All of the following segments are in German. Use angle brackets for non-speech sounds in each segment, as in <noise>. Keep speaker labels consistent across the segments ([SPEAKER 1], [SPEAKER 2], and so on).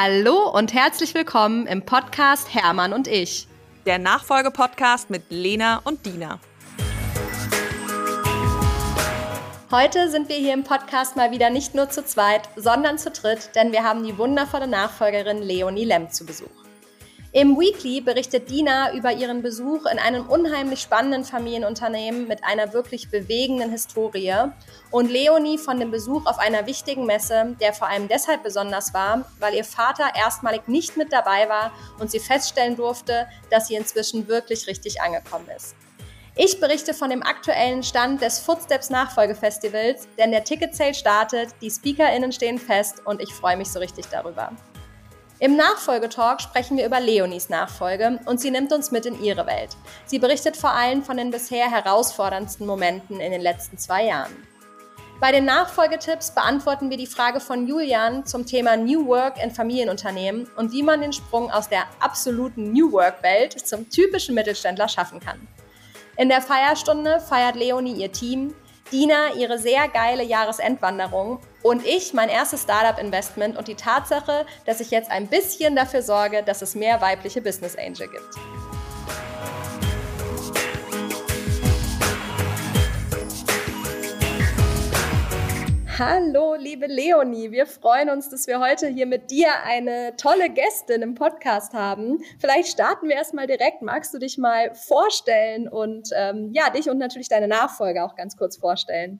[SPEAKER 1] Hallo und herzlich willkommen im Podcast Hermann und ich.
[SPEAKER 2] Der Nachfolge-Podcast mit Lena und Dina.
[SPEAKER 1] Heute sind wir hier im Podcast mal wieder nicht nur zu zweit, sondern zu dritt, denn wir haben die wundervolle Nachfolgerin Leonie Lemm zu Besuch. Im Weekly berichtet Dina über ihren Besuch in einem unheimlich spannenden Familienunternehmen mit einer wirklich bewegenden Historie und Leonie von dem Besuch auf einer wichtigen Messe, der vor allem deshalb besonders war, weil ihr Vater erstmalig nicht mit dabei war und sie feststellen durfte, dass sie inzwischen wirklich richtig angekommen ist. Ich berichte von dem aktuellen Stand des Footsteps Nachfolgefestivals, denn der Ticket Sale startet, die SpeakerInnen stehen fest und ich freue mich so richtig darüber. Im Nachfolgetalk sprechen wir über Leonies Nachfolge und sie nimmt uns mit in ihre Welt. Sie berichtet vor allem von den bisher herausforderndsten Momenten in den letzten zwei Jahren. Bei den Nachfolgetipps beantworten wir die Frage von Julian zum Thema New Work in Familienunternehmen und wie man den Sprung aus der absoluten New Work-Welt zum typischen Mittelständler schaffen kann. In der Feierstunde feiert Leonie ihr Team, Dina ihre sehr geile Jahresendwanderung und ich mein erstes Startup-Investment und die Tatsache, dass ich jetzt ein bisschen dafür sorge, dass es mehr weibliche Business Angel gibt. Hallo, liebe Leonie. Wir freuen uns, dass wir heute hier mit dir eine tolle Gästin im Podcast haben. Vielleicht starten wir erstmal direkt. Magst du dich mal vorstellen und ähm, ja, dich und natürlich deine Nachfolger auch ganz kurz vorstellen?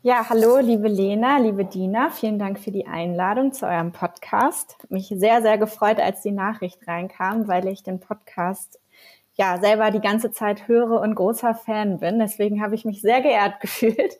[SPEAKER 3] Ja, hallo, liebe Lena, liebe Dina. Vielen Dank für die Einladung zu eurem Podcast. Mich sehr, sehr gefreut, als die Nachricht reinkam, weil ich den Podcast ja selber die ganze Zeit höre und großer Fan bin. Deswegen habe ich mich sehr geehrt <laughs> gefühlt.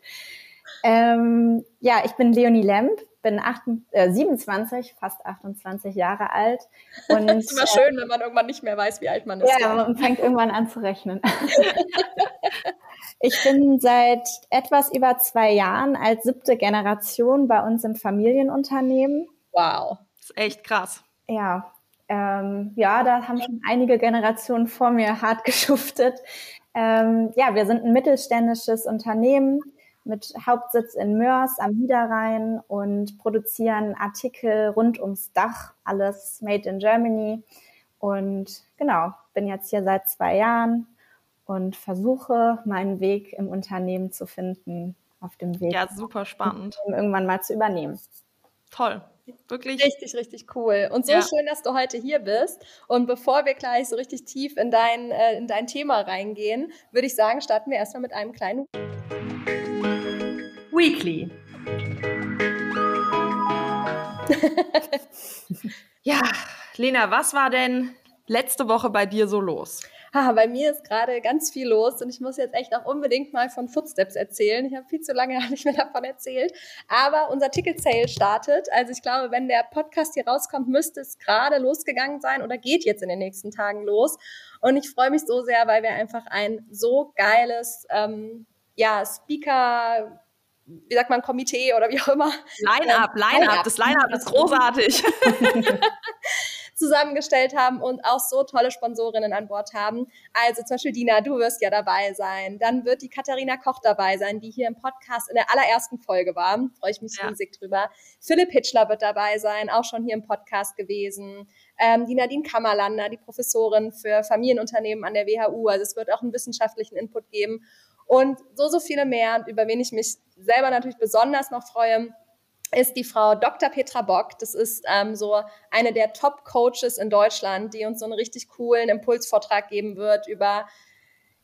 [SPEAKER 3] Ähm, ja, ich bin Leonie Lemp, bin 8, äh, 27, fast 28 Jahre alt. <laughs>
[SPEAKER 1] Und, das ist immer äh, schön, wenn man irgendwann nicht mehr weiß, wie alt man ist.
[SPEAKER 3] Ja, man fängt irgendwann an zu rechnen. <laughs> ich bin seit etwas über zwei Jahren als siebte Generation bei uns im Familienunternehmen.
[SPEAKER 1] Wow,
[SPEAKER 2] das ist echt krass.
[SPEAKER 3] Ja, ähm, ja, da haben schon einige Generationen vor mir hart <laughs> geschuftet. Ähm, ja, wir sind ein mittelständisches Unternehmen mit Hauptsitz in Mörs am Niederrhein und produzieren Artikel rund ums Dach, alles made in Germany. Und genau, bin jetzt hier seit zwei Jahren und versuche meinen Weg im Unternehmen zu finden, auf dem Weg.
[SPEAKER 2] Ja, super spannend.
[SPEAKER 3] Irgendwann mal zu übernehmen.
[SPEAKER 2] Toll.
[SPEAKER 1] Wirklich. Richtig, richtig cool. Und so ja. schön, dass du heute hier bist. Und bevor wir gleich so richtig tief in dein, äh, in dein Thema reingehen, würde ich sagen, starten wir erstmal mit einem kleinen Weekly. <laughs>
[SPEAKER 2] ja, Lena, was war denn letzte Woche bei dir so los?
[SPEAKER 1] Ha, bei mir ist gerade ganz viel los und ich muss jetzt echt auch unbedingt mal von Footsteps erzählen. Ich habe viel zu lange <laughs> nicht mehr davon erzählt. Aber unser Ticket Sale startet. Also ich glaube, wenn der Podcast hier rauskommt, müsste es gerade losgegangen sein oder geht jetzt in den nächsten Tagen los. Und ich freue mich so sehr, weil wir einfach ein so geiles ähm, ja, Speaker wie sagt man, Komitee oder wie auch immer.
[SPEAKER 2] Line-up, ähm, Line-up, das Line-up ist großartig. <laughs>
[SPEAKER 1] zusammengestellt haben und auch so tolle Sponsorinnen an Bord haben. Also zum Beispiel Dina, du wirst ja dabei sein. Dann wird die Katharina Koch dabei sein, die hier im Podcast in der allerersten Folge war. Freue ich mich ja. riesig drüber. Philipp Hitchler wird dabei sein, auch schon hier im Podcast gewesen. Ähm, die Nadine Kammerlander, die Professorin für Familienunternehmen an der WHU. Also es wird auch einen wissenschaftlichen Input geben und so, so viele mehr, über wen ich mich selber natürlich besonders noch freue, ist die Frau Dr. Petra Bock. Das ist ähm, so eine der Top-Coaches in Deutschland, die uns so einen richtig coolen Impulsvortrag geben wird über,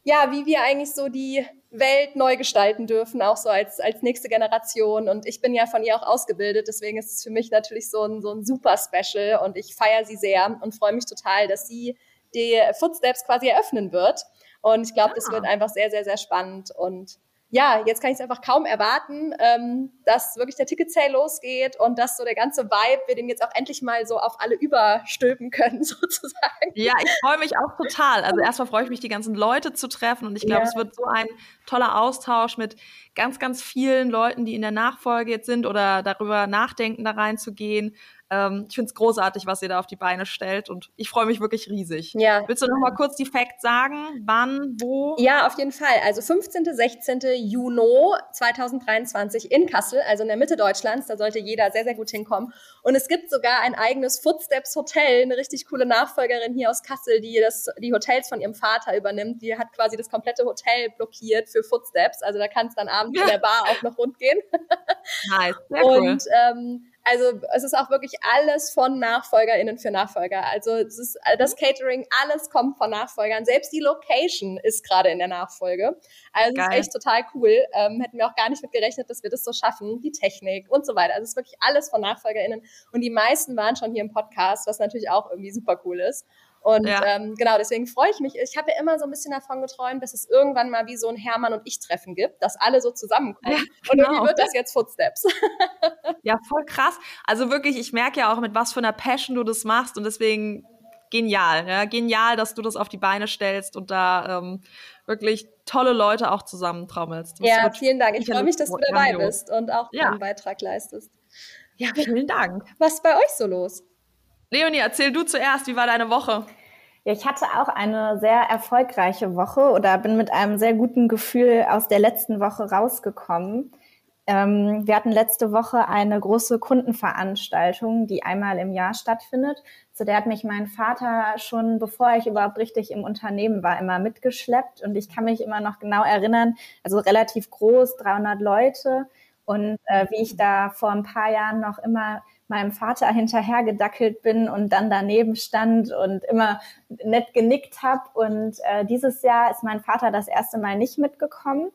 [SPEAKER 1] ja, wie wir eigentlich so die Welt neu gestalten dürfen, auch so als, als nächste Generation. Und ich bin ja von ihr auch ausgebildet, deswegen ist es für mich natürlich so ein, so ein super Special und ich feiere sie sehr und freue mich total, dass sie die Footsteps quasi eröffnen wird. Und ich glaube, ja. das wird einfach sehr, sehr, sehr spannend. Und ja, jetzt kann ich es einfach kaum erwarten, ähm, dass wirklich der Ticket Sale losgeht und dass so der ganze Vibe, wir den jetzt auch endlich mal so auf alle überstülpen können, <laughs> sozusagen.
[SPEAKER 2] Ja, ich freue mich auch total. Also erstmal freue ich mich, die ganzen Leute zu treffen und ich glaube, ja. es wird so ein toller Austausch mit ganz, ganz vielen Leuten, die in der Nachfolge jetzt sind oder darüber nachdenken, da reinzugehen. Ähm, ich finde es großartig, was ihr da auf die Beine stellt und ich freue mich wirklich riesig. Ja. Willst du noch mal kurz die Facts sagen? Wann, wo?
[SPEAKER 1] Ja, auf jeden Fall. Also 15., 16. Juni 2023 in Kassel, also in der Mitte Deutschlands. Da sollte jeder sehr, sehr gut hinkommen. Und es gibt sogar ein eigenes Footsteps Hotel, eine richtig coole Nachfolgerin hier aus Kassel, die das, die Hotels von ihrem Vater übernimmt. Die hat quasi das komplette Hotel blockiert für Footsteps. Also da kann es dann abends in der Bar auch noch rund gehen.
[SPEAKER 2] nice, sehr <laughs> cool.
[SPEAKER 1] Und ähm, also es ist auch wirklich alles von NachfolgerInnen für Nachfolger. Also es ist das Catering, alles kommt von Nachfolgern. Selbst die Location ist gerade in der Nachfolge. Also es ist echt total cool. Ähm, hätten wir auch gar nicht mit gerechnet, dass wir das so schaffen. Die Technik und so weiter. Also es ist wirklich alles von NachfolgerInnen. Und die meisten waren schon hier im Podcast, was natürlich auch irgendwie super cool ist. Und ja. ähm, genau, deswegen freue ich mich. Ich habe ja immer so ein bisschen davon geträumt, dass es irgendwann mal wie so ein Hermann und ich Treffen gibt, dass alle so zusammenkommen. Ja, genau. Und irgendwie wird das jetzt Footsteps. <laughs>
[SPEAKER 2] ja, voll krass. Also wirklich, ich merke ja auch, mit was für einer Passion du das machst und deswegen genial. Ja? Genial, dass du das auf die Beine stellst und da ähm, wirklich tolle Leute auch zusammentrommelst.
[SPEAKER 1] Ja, vielen Dank. Ich freue mich, dass du dabei bist und auch ja. deinen Beitrag leistest.
[SPEAKER 2] Ja, vielen Dank.
[SPEAKER 1] Was ist bei euch so los?
[SPEAKER 2] Leonie, erzähl du zuerst, wie war deine Woche?
[SPEAKER 3] Ja, ich hatte auch eine sehr erfolgreiche Woche oder bin mit einem sehr guten Gefühl aus der letzten Woche rausgekommen. Ähm, wir hatten letzte Woche eine große Kundenveranstaltung, die einmal im Jahr stattfindet. Zu der hat mich mein Vater schon, bevor ich überhaupt richtig im Unternehmen war, immer mitgeschleppt. Und ich kann mich immer noch genau erinnern, also relativ groß, 300 Leute. Und äh, wie ich da vor ein paar Jahren noch immer meinem Vater hinterhergedackelt bin und dann daneben stand und immer nett genickt habe. Und äh, dieses Jahr ist mein Vater das erste Mal nicht mitgekommen.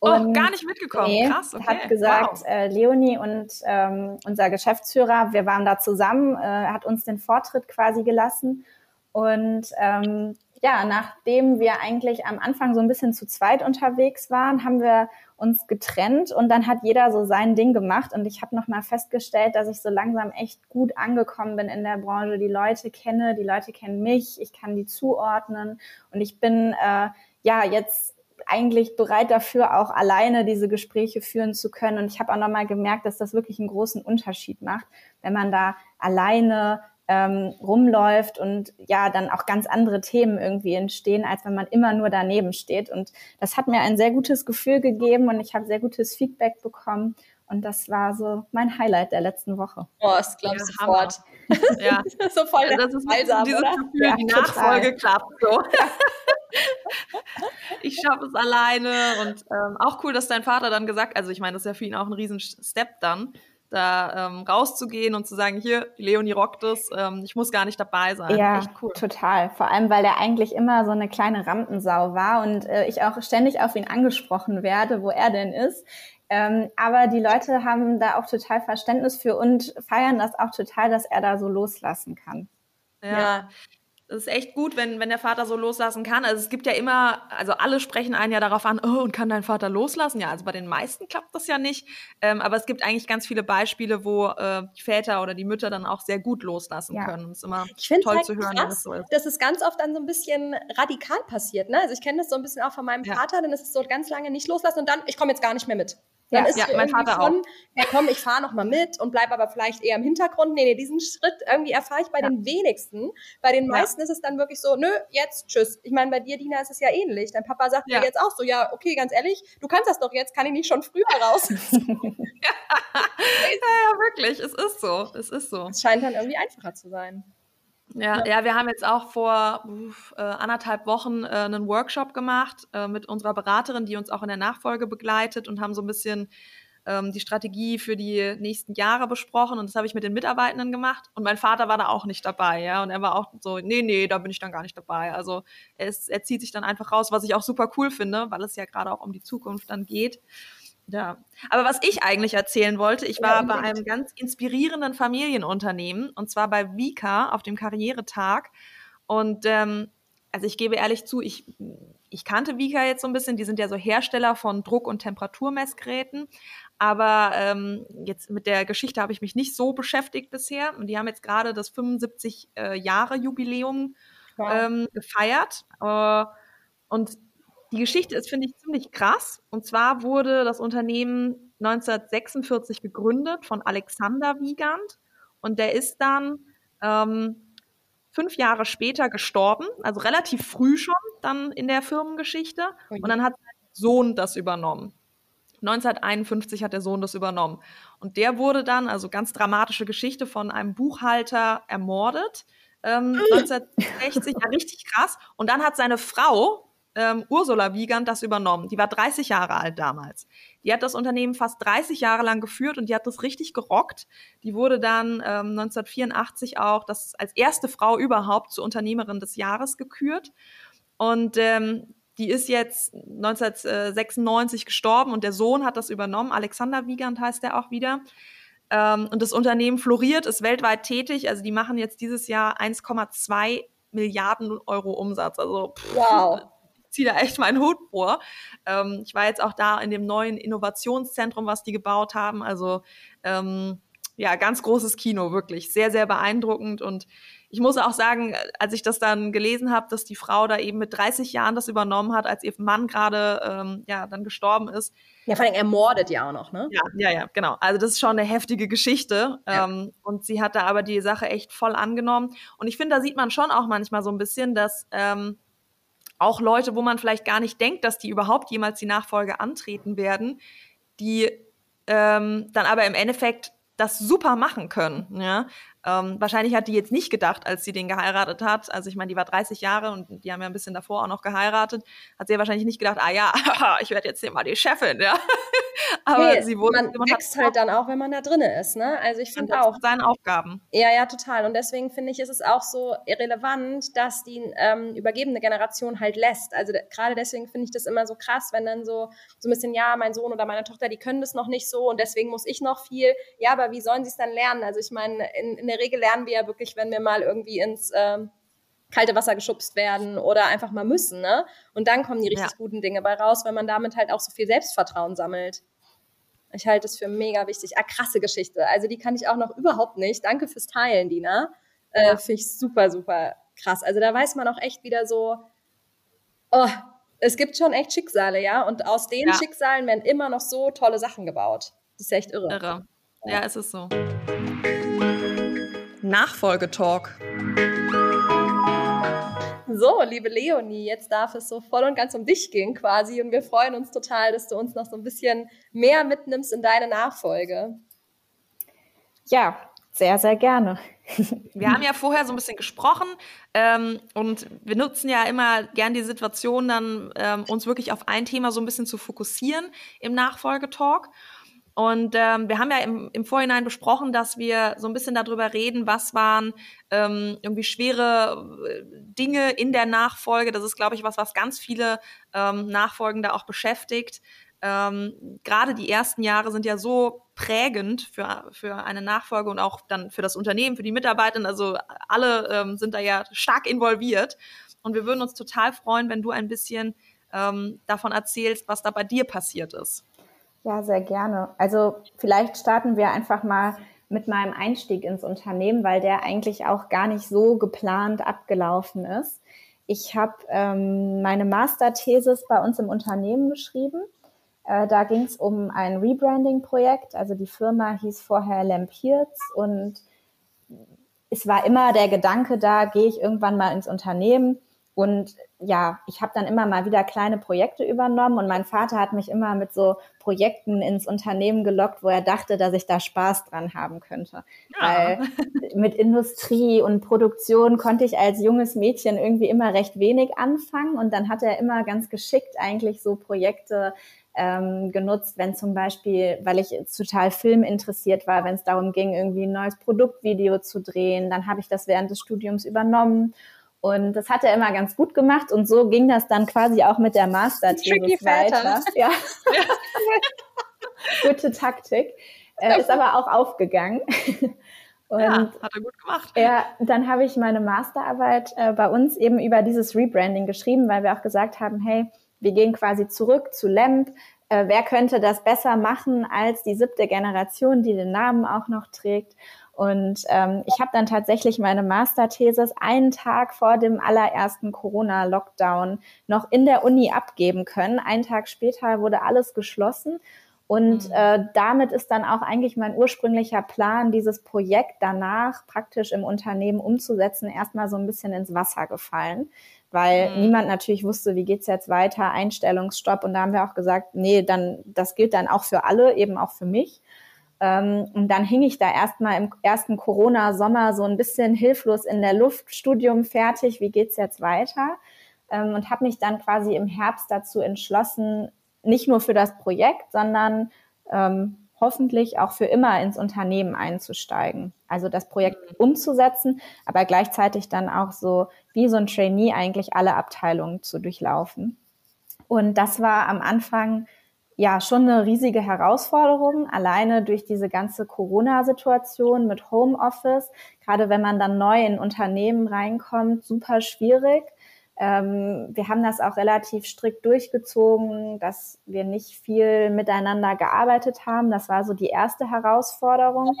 [SPEAKER 2] Oh, und oh, gar nicht mitgekommen. Nee, Krass, okay.
[SPEAKER 3] hat gesagt, wow. äh, Leonie und ähm, unser Geschäftsführer, wir waren da zusammen, äh, hat uns den Vortritt quasi gelassen. Und ähm, ja, nachdem wir eigentlich am Anfang so ein bisschen zu zweit unterwegs waren, haben wir uns getrennt und dann hat jeder so sein Ding gemacht und ich habe noch mal festgestellt, dass ich so langsam echt gut angekommen bin in der Branche, die Leute kenne, die Leute kennen mich, ich kann die zuordnen und ich bin äh, ja jetzt eigentlich bereit dafür, auch alleine diese Gespräche führen zu können. Und ich habe auch nochmal gemerkt, dass das wirklich einen großen Unterschied macht, wenn man da alleine ähm, rumläuft und ja, dann auch ganz andere Themen irgendwie entstehen, als wenn man immer nur daneben steht. Und das hat mir ein sehr gutes Gefühl gegeben und ich habe sehr gutes Feedback bekommen. Und das war so mein Highlight der letzten Woche.
[SPEAKER 1] Oh, das glaube ich ja, sofort.
[SPEAKER 2] ja. <laughs> so voll ja, das ist Balsam, dieses oder? Gefühl, ja, die Nachfolge klappt so. <laughs> ich schaffe es alleine und ähm, auch cool, dass dein Vater dann gesagt, also ich meine, das ist ja für ihn auch ein riesen Step dann, da ähm, rauszugehen und zu sagen, hier, Leonie rockt es, ähm, ich muss gar nicht dabei sein.
[SPEAKER 3] Ja, cool. total. Vor allem, weil er eigentlich immer so eine kleine Rampensau war und äh, ich auch ständig auf ihn angesprochen werde, wo er denn ist. Ähm, aber die Leute haben da auch total Verständnis für und feiern das auch total, dass er da so loslassen kann.
[SPEAKER 2] Ja, ja. Es ist echt gut, wenn, wenn der Vater so loslassen kann. Also es gibt ja immer, also alle sprechen einen ja darauf an, oh, und kann dein Vater loslassen? Ja, also bei den meisten klappt das ja nicht. Ähm, aber es gibt eigentlich ganz viele Beispiele, wo äh, die Väter oder die Mütter dann auch sehr gut loslassen ja. können. Das ist immer ich toll halt zu hören,
[SPEAKER 1] krass, das so ist. Das ist ganz oft dann so ein bisschen radikal passiert. Ne? Also ich kenne das so ein bisschen auch von meinem ja. Vater, dann ist es so ganz lange nicht loslassen und dann, ich komme jetzt gar nicht mehr mit. Dann ja, ist ja, mein Vater schon, auch. ja komm, ich fahre noch mal mit und bleib aber vielleicht eher im Hintergrund. Nee, nee, diesen Schritt irgendwie erfahre ich bei ja. den wenigsten. Bei den meisten ist es dann wirklich so, nö, jetzt tschüss. Ich meine, bei dir, Dina, ist es ja ähnlich. Dein Papa sagt ja. dir jetzt auch so, ja, okay, ganz ehrlich, du kannst das doch jetzt, kann ich nicht schon früher <laughs> raus? <laughs>
[SPEAKER 2] ja. ja, wirklich, es ist so, es ist so.
[SPEAKER 1] Es scheint dann irgendwie einfacher zu sein.
[SPEAKER 2] Ja, ja, wir haben jetzt auch vor uh, anderthalb Wochen äh, einen Workshop gemacht äh, mit unserer Beraterin, die uns auch in der Nachfolge begleitet und haben so ein bisschen ähm, die Strategie für die nächsten Jahre besprochen und das habe ich mit den Mitarbeitenden gemacht und mein Vater war da auch nicht dabei, ja, und er war auch so, nee, nee, da bin ich dann gar nicht dabei. Also er, ist, er zieht sich dann einfach raus, was ich auch super cool finde, weil es ja gerade auch um die Zukunft dann geht. Ja, aber was ich eigentlich erzählen wollte, ich war ja, bei einem ganz inspirierenden Familienunternehmen und zwar bei Vika auf dem Karrieretag. Und ähm, also ich gebe ehrlich zu, ich, ich kannte Vika jetzt so ein bisschen, die sind ja so Hersteller von Druck- und Temperaturmessgeräten. Aber ähm, jetzt mit der Geschichte habe ich mich nicht so beschäftigt bisher. Und die haben jetzt gerade das 75 äh, Jahre Jubiläum ähm, gefeiert. Äh, und die Geschichte ist, finde ich, ziemlich krass. Und zwar wurde das Unternehmen 1946 gegründet von Alexander Wiegand und der ist dann ähm, fünf Jahre später gestorben, also relativ früh schon dann in der Firmengeschichte. Und dann hat sein Sohn das übernommen. 1951 hat der Sohn das übernommen. Und der wurde dann, also ganz dramatische Geschichte, von einem Buchhalter ermordet. Ähm, 1960, ja, richtig krass. Und dann hat seine Frau, ähm, Ursula Wiegand, das übernommen. Die war 30 Jahre alt damals. Die hat das Unternehmen fast 30 Jahre lang geführt und die hat das richtig gerockt. Die wurde dann ähm, 1984 auch das als erste Frau überhaupt zur Unternehmerin des Jahres gekürt. Und ähm, die ist jetzt 1996 gestorben und der Sohn hat das übernommen. Alexander Wiegand heißt er auch wieder. Ähm, und das Unternehmen floriert, ist weltweit tätig. Also die machen jetzt dieses Jahr 1,2 Milliarden Euro Umsatz. Also pff, wow. Ziehe da echt meinen Hut vor. Ähm, ich war jetzt auch da in dem neuen Innovationszentrum, was die gebaut haben. Also ähm, ja, ganz großes Kino, wirklich. Sehr, sehr beeindruckend und ich muss auch sagen, als ich das dann gelesen habe, dass die Frau da eben mit 30 Jahren das übernommen hat, als ihr Mann gerade ähm, ja dann gestorben ist.
[SPEAKER 1] Ja, vor allem ermordet ja auch noch, ne?
[SPEAKER 2] Ja, ja, ja, genau. Also das ist schon eine heftige Geschichte. Ja. Ähm, und sie hat da aber die Sache echt voll angenommen. Und ich finde, da sieht man schon auch manchmal so ein bisschen, dass ähm, auch Leute, wo man vielleicht gar nicht denkt, dass die überhaupt jemals die Nachfolge antreten werden, die ähm, dann aber im Endeffekt das super machen können. Ja? Ähm, wahrscheinlich hat die jetzt nicht gedacht, als sie den geheiratet hat. Also ich meine, die war 30 Jahre und die haben ja ein bisschen davor auch noch geheiratet. Hat sie ja wahrscheinlich nicht gedacht, ah ja, <laughs> ich werde jetzt hier mal die Chefin, ja. <laughs>
[SPEAKER 1] Aber nee, sie wurde, man wächst halt dann auch, wenn man da drinne ist, ne? Also ich finde auch
[SPEAKER 2] seine Aufgaben.
[SPEAKER 1] Ja, ja, total. Und deswegen finde ich, ist es auch so irrelevant, dass die ähm, übergebene Generation halt lässt. Also gerade deswegen finde ich das immer so krass, wenn dann so so ein bisschen, ja, mein Sohn oder meine Tochter, die können das noch nicht so und deswegen muss ich noch viel. Ja, aber wie sollen sie es dann lernen? Also ich meine, in, in der Regel lernen wir ja wirklich, wenn wir mal irgendwie ins ähm, kalte Wasser geschubst werden oder einfach mal müssen, ne? Und dann kommen die richtig ja. guten Dinge bei raus, wenn man damit halt auch so viel Selbstvertrauen sammelt. Ich halte es für mega wichtig. Ah, krasse Geschichte. Also die kann ich auch noch überhaupt nicht. Danke fürs Teilen, Dina. Äh, ja. Finde ich super, super krass. Also da weiß man auch echt wieder so, oh, es gibt schon echt Schicksale, ja. Und aus den ja. Schicksalen werden immer noch so tolle Sachen gebaut. Das ist echt irre.
[SPEAKER 2] Irre. Ja es ist so. Nachfolgetalk.
[SPEAKER 1] So, liebe Leonie, jetzt darf es so voll und ganz um dich gehen quasi und wir freuen uns total, dass du uns noch so ein bisschen mehr mitnimmst in deine Nachfolge.
[SPEAKER 3] Ja, sehr, sehr gerne.
[SPEAKER 2] Wir haben ja vorher so ein bisschen gesprochen ähm, und wir nutzen ja immer gern die Situation, dann ähm, uns wirklich auf ein Thema so ein bisschen zu fokussieren im Nachfolgetalk. Und ähm, wir haben ja im, im Vorhinein besprochen, dass wir so ein bisschen darüber reden, was waren ähm, irgendwie schwere äh, Dinge in der Nachfolge. Das ist, glaube ich, was, was ganz viele ähm, Nachfolgende auch beschäftigt. Ähm, Gerade die ersten Jahre sind ja so prägend für, für eine Nachfolge und auch dann für das Unternehmen, für die Mitarbeiter. Also alle ähm, sind da ja stark involviert. Und wir würden uns total freuen, wenn du ein bisschen ähm, davon erzählst, was da bei dir passiert ist.
[SPEAKER 3] Ja, sehr gerne. Also vielleicht starten wir einfach mal mit meinem Einstieg ins Unternehmen, weil der eigentlich auch gar nicht so geplant abgelaufen ist. Ich habe ähm, meine Masterthesis bei uns im Unternehmen geschrieben. Äh, da ging es um ein Rebranding-Projekt. Also die Firma hieß vorher Lampiers und es war immer der Gedanke, da gehe ich irgendwann mal ins Unternehmen und ja, ich habe dann immer mal wieder kleine Projekte übernommen und mein Vater hat mich immer mit so Projekten ins Unternehmen gelockt, wo er dachte, dass ich da Spaß dran haben könnte. Ja. Weil mit Industrie und Produktion konnte ich als junges Mädchen irgendwie immer recht wenig anfangen und dann hat er immer ganz geschickt eigentlich so Projekte ähm, genutzt, wenn zum Beispiel, weil ich total Film interessiert war, wenn es darum ging, irgendwie ein neues Produktvideo zu drehen, dann habe ich das während des Studiums übernommen und das hat er immer ganz gut gemacht und so ging das dann quasi auch mit der Master-Thesis weiter. Ja. <laughs> Gute Taktik. Äh, ist aber auch aufgegangen.
[SPEAKER 2] Und ja, hat er gut gemacht.
[SPEAKER 3] Ja, dann habe ich meine Masterarbeit äh, bei uns eben über dieses Rebranding geschrieben, weil wir auch gesagt haben, hey, wir gehen quasi zurück zu LAMP. Äh, wer könnte das besser machen als die siebte Generation, die den Namen auch noch trägt? Und ähm, ich habe dann tatsächlich meine Masterthesis einen Tag vor dem allerersten Corona-Lockdown noch in der Uni abgeben können. Einen Tag später wurde alles geschlossen. Und mhm. äh, damit ist dann auch eigentlich mein ursprünglicher Plan, dieses Projekt danach praktisch im Unternehmen umzusetzen, erstmal so ein bisschen ins Wasser gefallen, weil mhm. niemand natürlich wusste, wie geht's jetzt weiter, Einstellungsstopp. Und da haben wir auch gesagt, nee, dann das gilt dann auch für alle, eben auch für mich. Ähm, und dann hing ich da erstmal im ersten Corona-Sommer so ein bisschen hilflos in der Luft, Studium fertig, wie geht's jetzt weiter? Ähm, und habe mich dann quasi im Herbst dazu entschlossen, nicht nur für das Projekt, sondern ähm, hoffentlich auch für immer ins Unternehmen einzusteigen. Also das Projekt mhm. umzusetzen, aber gleichzeitig dann auch so wie so ein Trainee eigentlich alle Abteilungen zu durchlaufen. Und das war am Anfang ja schon eine riesige Herausforderung, alleine durch diese ganze Corona-Situation mit Homeoffice. Gerade wenn man dann neu in Unternehmen reinkommt, super schwierig. Ähm, wir haben das auch relativ strikt durchgezogen, dass wir nicht viel miteinander gearbeitet haben. Das war so die erste Herausforderung.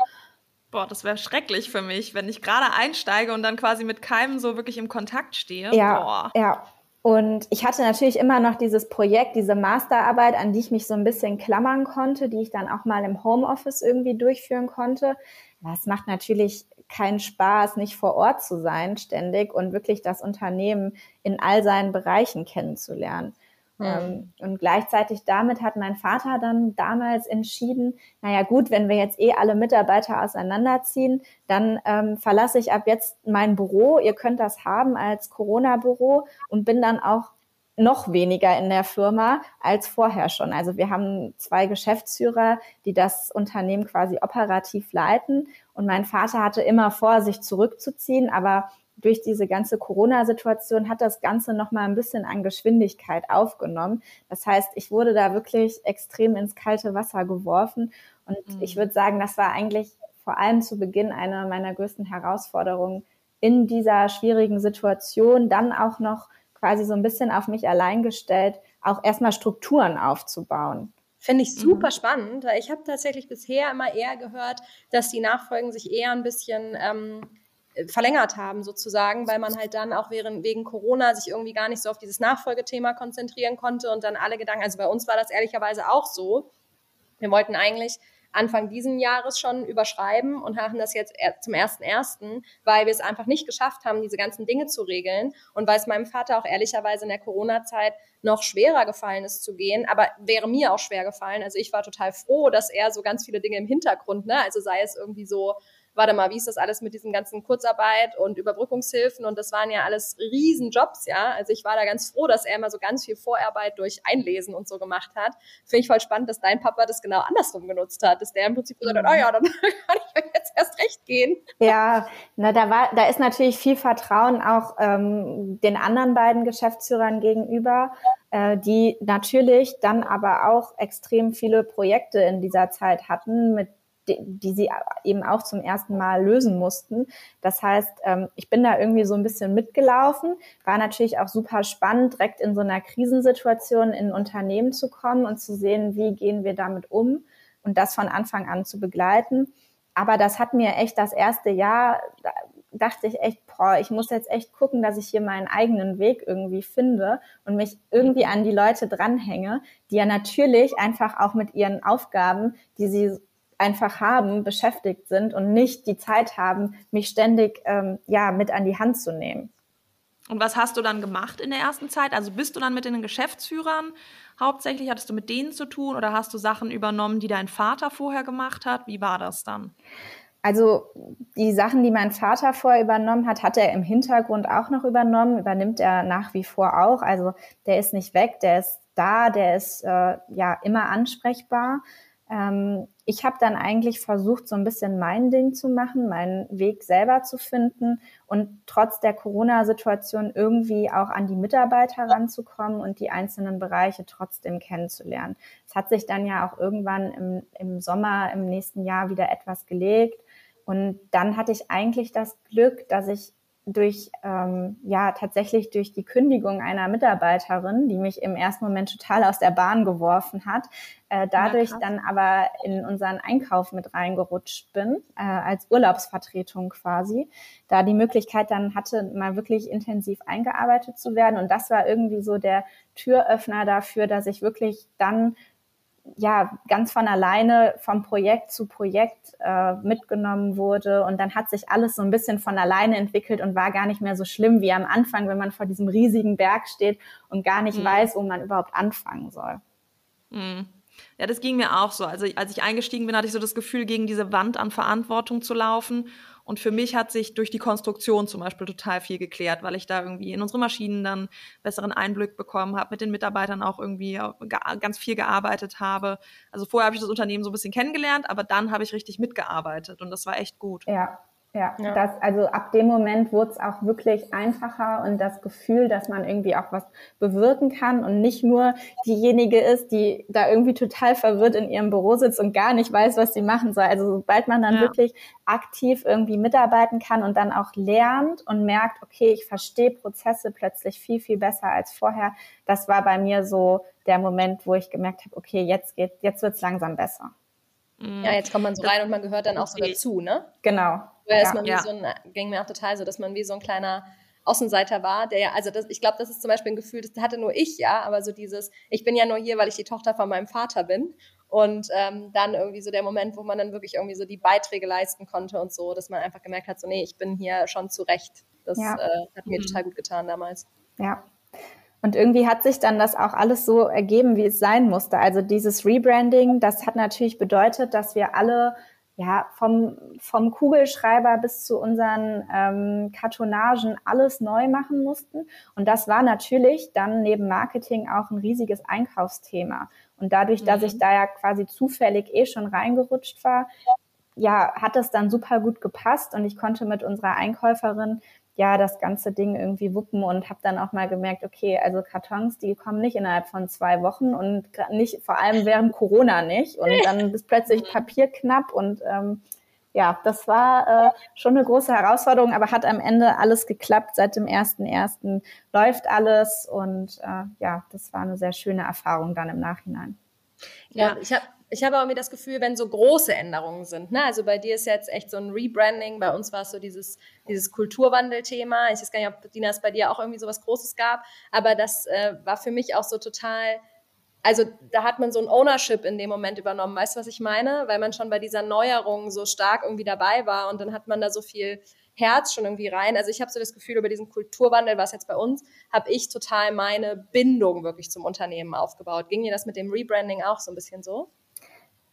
[SPEAKER 2] Boah, das wäre schrecklich für mich, wenn ich gerade einsteige und dann quasi mit keinem so wirklich im Kontakt stehe.
[SPEAKER 3] Ja,
[SPEAKER 2] Boah.
[SPEAKER 3] ja. Und ich hatte natürlich immer noch dieses Projekt, diese Masterarbeit, an die ich mich so ein bisschen klammern konnte, die ich dann auch mal im Homeoffice irgendwie durchführen konnte. Das macht natürlich keinen Spaß, nicht vor Ort zu sein ständig und wirklich das Unternehmen in all seinen Bereichen kennenzulernen. Mhm. und gleichzeitig damit hat mein Vater dann damals entschieden, naja gut, wenn wir jetzt eh alle Mitarbeiter auseinanderziehen, dann ähm, verlasse ich ab jetzt mein Büro, ihr könnt das haben als Corona-Büro und bin dann auch noch weniger in der Firma als vorher schon. Also wir haben zwei Geschäftsführer, die das Unternehmen quasi operativ leiten. Und mein Vater hatte immer vor, sich zurückzuziehen, aber durch diese ganze Corona-Situation hat das Ganze noch mal ein bisschen an Geschwindigkeit aufgenommen. Das heißt, ich wurde da wirklich extrem ins kalte Wasser geworfen. Und mhm. ich würde sagen, das war eigentlich vor allem zu Beginn eine meiner größten Herausforderungen in dieser schwierigen Situation, dann auch noch quasi so ein bisschen auf mich allein gestellt, auch erstmal Strukturen aufzubauen.
[SPEAKER 1] Finde ich super mhm. spannend, weil ich habe tatsächlich bisher immer eher gehört, dass die Nachfolgen sich eher ein bisschen ähm, verlängert haben sozusagen, weil man halt dann auch während, wegen Corona sich irgendwie gar nicht so auf dieses Nachfolgethema konzentrieren konnte und dann alle Gedanken, also bei uns war das ehrlicherweise auch so. Wir wollten eigentlich Anfang diesen Jahres schon überschreiben und haben das jetzt zum ersten ersten, weil wir es einfach nicht geschafft haben, diese ganzen Dinge zu regeln und weil es meinem Vater auch ehrlicherweise in der Corona-Zeit noch schwerer gefallen ist zu gehen, aber wäre mir auch schwer gefallen. Also ich war total froh, dass er so ganz viele Dinge im Hintergrund, ne, also sei es irgendwie so warte mal, wie ist das alles mit diesem ganzen Kurzarbeit und Überbrückungshilfen und das waren ja alles Riesenjobs, ja. Also ich war da ganz froh, dass er immer so ganz viel Vorarbeit durch Einlesen und so gemacht hat. Finde ich voll spannend, dass dein Papa das genau andersrum genutzt hat, dass der im Prinzip gesagt hat, oh ja, dann <laughs> kann ich jetzt erst recht gehen.
[SPEAKER 3] Ja, na, da war, da ist natürlich viel Vertrauen auch ähm, den anderen beiden Geschäftsführern gegenüber, äh, die natürlich dann aber auch extrem viele Projekte in dieser Zeit hatten, mit die, die sie eben auch zum ersten Mal lösen mussten. Das heißt, ähm, ich bin da irgendwie so ein bisschen mitgelaufen, war natürlich auch super spannend, direkt in so einer Krisensituation in ein Unternehmen zu kommen und zu sehen, wie gehen wir damit um und das von Anfang an zu begleiten. Aber das hat mir echt das erste Jahr, da dachte ich echt, boah, ich muss jetzt echt gucken, dass ich hier meinen eigenen Weg irgendwie finde und mich irgendwie an die Leute dranhänge, die ja natürlich einfach auch mit ihren Aufgaben, die sie einfach haben, beschäftigt sind und nicht die Zeit haben, mich ständig ähm, ja mit an die Hand zu nehmen.
[SPEAKER 2] Und was hast du dann gemacht in der ersten Zeit? Also bist du dann mit den Geschäftsführern hauptsächlich, hattest du mit denen zu tun oder hast du Sachen übernommen, die dein Vater vorher gemacht hat? Wie war das dann?
[SPEAKER 3] Also die Sachen, die mein Vater vorher übernommen hat, hat er im Hintergrund auch noch übernommen, übernimmt er nach wie vor auch. Also der ist nicht weg, der ist da, der ist äh, ja immer ansprechbar. Ähm, ich habe dann eigentlich versucht, so ein bisschen mein Ding zu machen, meinen Weg selber zu finden und trotz der Corona-Situation irgendwie auch an die Mitarbeiter ranzukommen und die einzelnen Bereiche trotzdem kennenzulernen. Es hat sich dann ja auch irgendwann im, im Sommer im nächsten Jahr wieder etwas gelegt. Und dann hatte ich eigentlich das Glück, dass ich durch ähm, ja tatsächlich durch die Kündigung einer Mitarbeiterin, die mich im ersten Moment total aus der Bahn geworfen hat, äh, dadurch ja, dann aber in unseren Einkauf mit reingerutscht bin äh, als Urlaubsvertretung quasi, da die Möglichkeit dann hatte, mal wirklich intensiv eingearbeitet zu werden. Und das war irgendwie so der Türöffner dafür, dass ich wirklich dann ja ganz von alleine vom Projekt zu Projekt äh, mitgenommen wurde und dann hat sich alles so ein bisschen von alleine entwickelt und war gar nicht mehr so schlimm wie am Anfang, wenn man vor diesem riesigen Berg steht und gar nicht mhm. weiß, wo man überhaupt anfangen soll.
[SPEAKER 2] Mhm. Ja, das ging mir auch so. Also als ich eingestiegen bin, hatte ich so das Gefühl, gegen diese Wand an Verantwortung zu laufen und für mich hat sich durch die Konstruktion zum Beispiel total viel geklärt, weil ich da irgendwie in unsere Maschinen dann besseren Einblick bekommen habe, mit den Mitarbeitern auch irgendwie ganz viel gearbeitet habe. Also vorher habe ich das Unternehmen so ein bisschen kennengelernt, aber dann habe ich richtig mitgearbeitet und das war echt gut.
[SPEAKER 3] Ja, ja, ja. Das, also ab dem Moment wurde es auch wirklich einfacher und das Gefühl, dass man irgendwie auch was bewirken kann und nicht nur diejenige ist, die da irgendwie total verwirrt in ihrem Büro sitzt und gar nicht weiß, was sie machen soll. Also sobald man dann ja. wirklich aktiv irgendwie mitarbeiten kann und dann auch lernt und merkt, okay, ich verstehe Prozesse plötzlich viel, viel besser als vorher. Das war bei mir so der Moment, wo ich gemerkt habe, okay, jetzt geht, jetzt wird's langsam besser.
[SPEAKER 1] Ja, jetzt kommt man so rein und man gehört dann auch so dazu, ne?
[SPEAKER 3] Genau.
[SPEAKER 1] Vorher ist man wie so ein, ging mir auch total so, dass man wie so ein kleiner Außenseiter war, der ja, also das, ich glaube, das ist zum Beispiel ein Gefühl, das hatte nur ich ja, aber so dieses, ich bin ja nur hier, weil ich die Tochter von meinem Vater bin. Und ähm, dann irgendwie so der Moment, wo man dann wirklich irgendwie so die Beiträge leisten konnte und so, dass man einfach gemerkt hat, so nee, ich bin hier schon zurecht. Das ja. äh, hat mir mhm. total gut getan damals.
[SPEAKER 3] Ja, und irgendwie hat sich dann das auch alles so ergeben, wie es sein musste. Also dieses Rebranding, das hat natürlich bedeutet, dass wir alle ja, vom, vom Kugelschreiber bis zu unseren ähm, Kartonagen alles neu machen mussten. Und das war natürlich dann neben Marketing auch ein riesiges Einkaufsthema. Und dadurch, mhm. dass ich da ja quasi zufällig eh schon reingerutscht war, ja, hat das dann super gut gepasst und ich konnte mit unserer Einkäuferin ja das ganze Ding irgendwie wuppen und habe dann auch mal gemerkt, okay, also Kartons, die kommen nicht innerhalb von zwei Wochen und nicht vor allem während Corona nicht und dann <laughs> ist plötzlich Papier knapp und ähm, ja, das war äh, schon eine große Herausforderung, aber hat am Ende alles geklappt. Seit dem ersten ersten läuft alles und äh, ja, das war eine sehr schöne Erfahrung dann im Nachhinein.
[SPEAKER 1] Ja, ich habe ich habe auch mir das Gefühl, wenn so große Änderungen sind, ne? also bei dir ist jetzt echt so ein Rebranding, bei uns war es so dieses, dieses Kulturwandelthema. Ich weiß gar nicht, ob Dina es bei dir auch irgendwie so was Großes gab, aber das äh, war für mich auch so total, also da hat man so ein Ownership in dem Moment übernommen, weißt du, was ich meine? Weil man schon bei dieser Neuerung so stark irgendwie dabei war und dann hat man da so viel Herz schon irgendwie rein. Also ich habe so das Gefühl, über diesen Kulturwandel, was jetzt bei uns, habe ich total meine Bindung wirklich zum Unternehmen aufgebaut. Ging dir das mit dem Rebranding auch so ein bisschen so?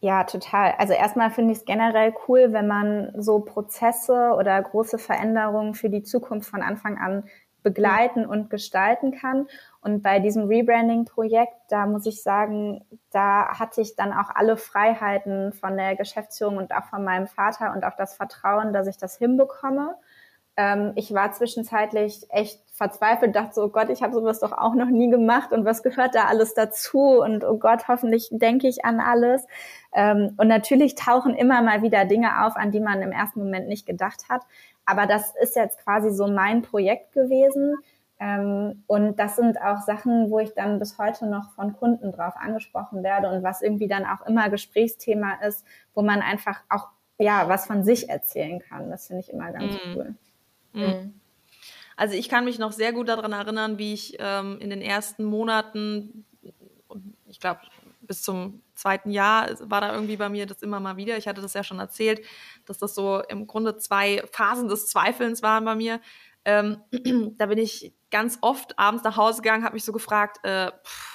[SPEAKER 3] Ja, total. Also erstmal finde ich es generell cool, wenn man so Prozesse oder große Veränderungen für die Zukunft von Anfang an begleiten und gestalten kann. Und bei diesem Rebranding-Projekt, da muss ich sagen, da hatte ich dann auch alle Freiheiten von der Geschäftsführung und auch von meinem Vater und auch das Vertrauen, dass ich das hinbekomme. Ähm, ich war zwischenzeitlich echt verzweifelt, dachte so, oh Gott, ich habe sowas doch auch noch nie gemacht und was gehört da alles dazu und oh Gott, hoffentlich denke ich an alles. Ähm, und natürlich tauchen immer mal wieder Dinge auf, an die man im ersten Moment nicht gedacht hat. Aber das ist jetzt quasi so mein Projekt gewesen. Ähm, und das sind auch Sachen, wo ich dann bis heute noch von Kunden drauf angesprochen werde und was irgendwie dann auch immer Gesprächsthema ist, wo man einfach auch ja was von sich erzählen kann. Das finde ich immer ganz mm. cool.
[SPEAKER 2] Mhm. Also ich kann mich noch sehr gut daran erinnern, wie ich ähm, in den ersten Monaten, ich glaube bis zum zweiten Jahr war da irgendwie bei mir das immer mal wieder. Ich hatte das ja schon erzählt, dass das so im Grunde zwei Phasen des Zweifelns waren bei mir. Ähm, <clears throat> da bin ich ganz oft abends nach Hause gegangen, habe mich so gefragt, äh, pff,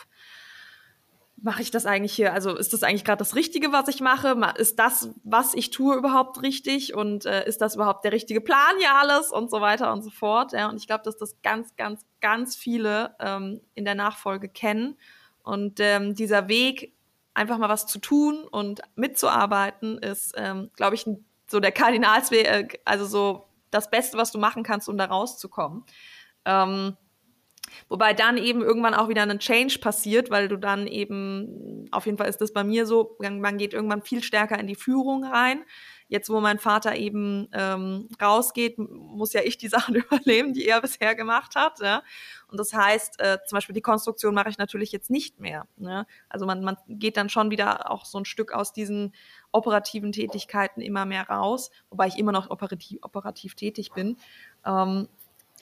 [SPEAKER 2] mache ich das eigentlich hier? Also ist das eigentlich gerade das Richtige, was ich mache? Ist das, was ich tue, überhaupt richtig? Und äh, ist das überhaupt der richtige Plan hier alles? Und so weiter und so fort. Ja, und ich glaube, dass das ganz, ganz, ganz viele ähm, in der Nachfolge kennen. Und ähm, dieser Weg, einfach mal was zu tun und mitzuarbeiten, ist, ähm, glaube ich, so der Kardinalsweg, äh, also so das Beste, was du machen kannst, um da rauszukommen. Ähm, Wobei dann eben irgendwann auch wieder ein Change passiert, weil du dann eben, auf jeden Fall ist das bei mir so, man geht irgendwann viel stärker in die Führung rein. Jetzt, wo mein Vater eben ähm, rausgeht, muss ja ich die <laughs> Sachen übernehmen, die er bisher gemacht hat. Ja? Und das heißt, äh, zum Beispiel die Konstruktion mache ich natürlich jetzt nicht mehr. Ne? Also man, man geht dann schon wieder auch so ein Stück aus diesen operativen Tätigkeiten immer mehr raus, wobei ich immer noch operativ, operativ tätig bin. Ähm,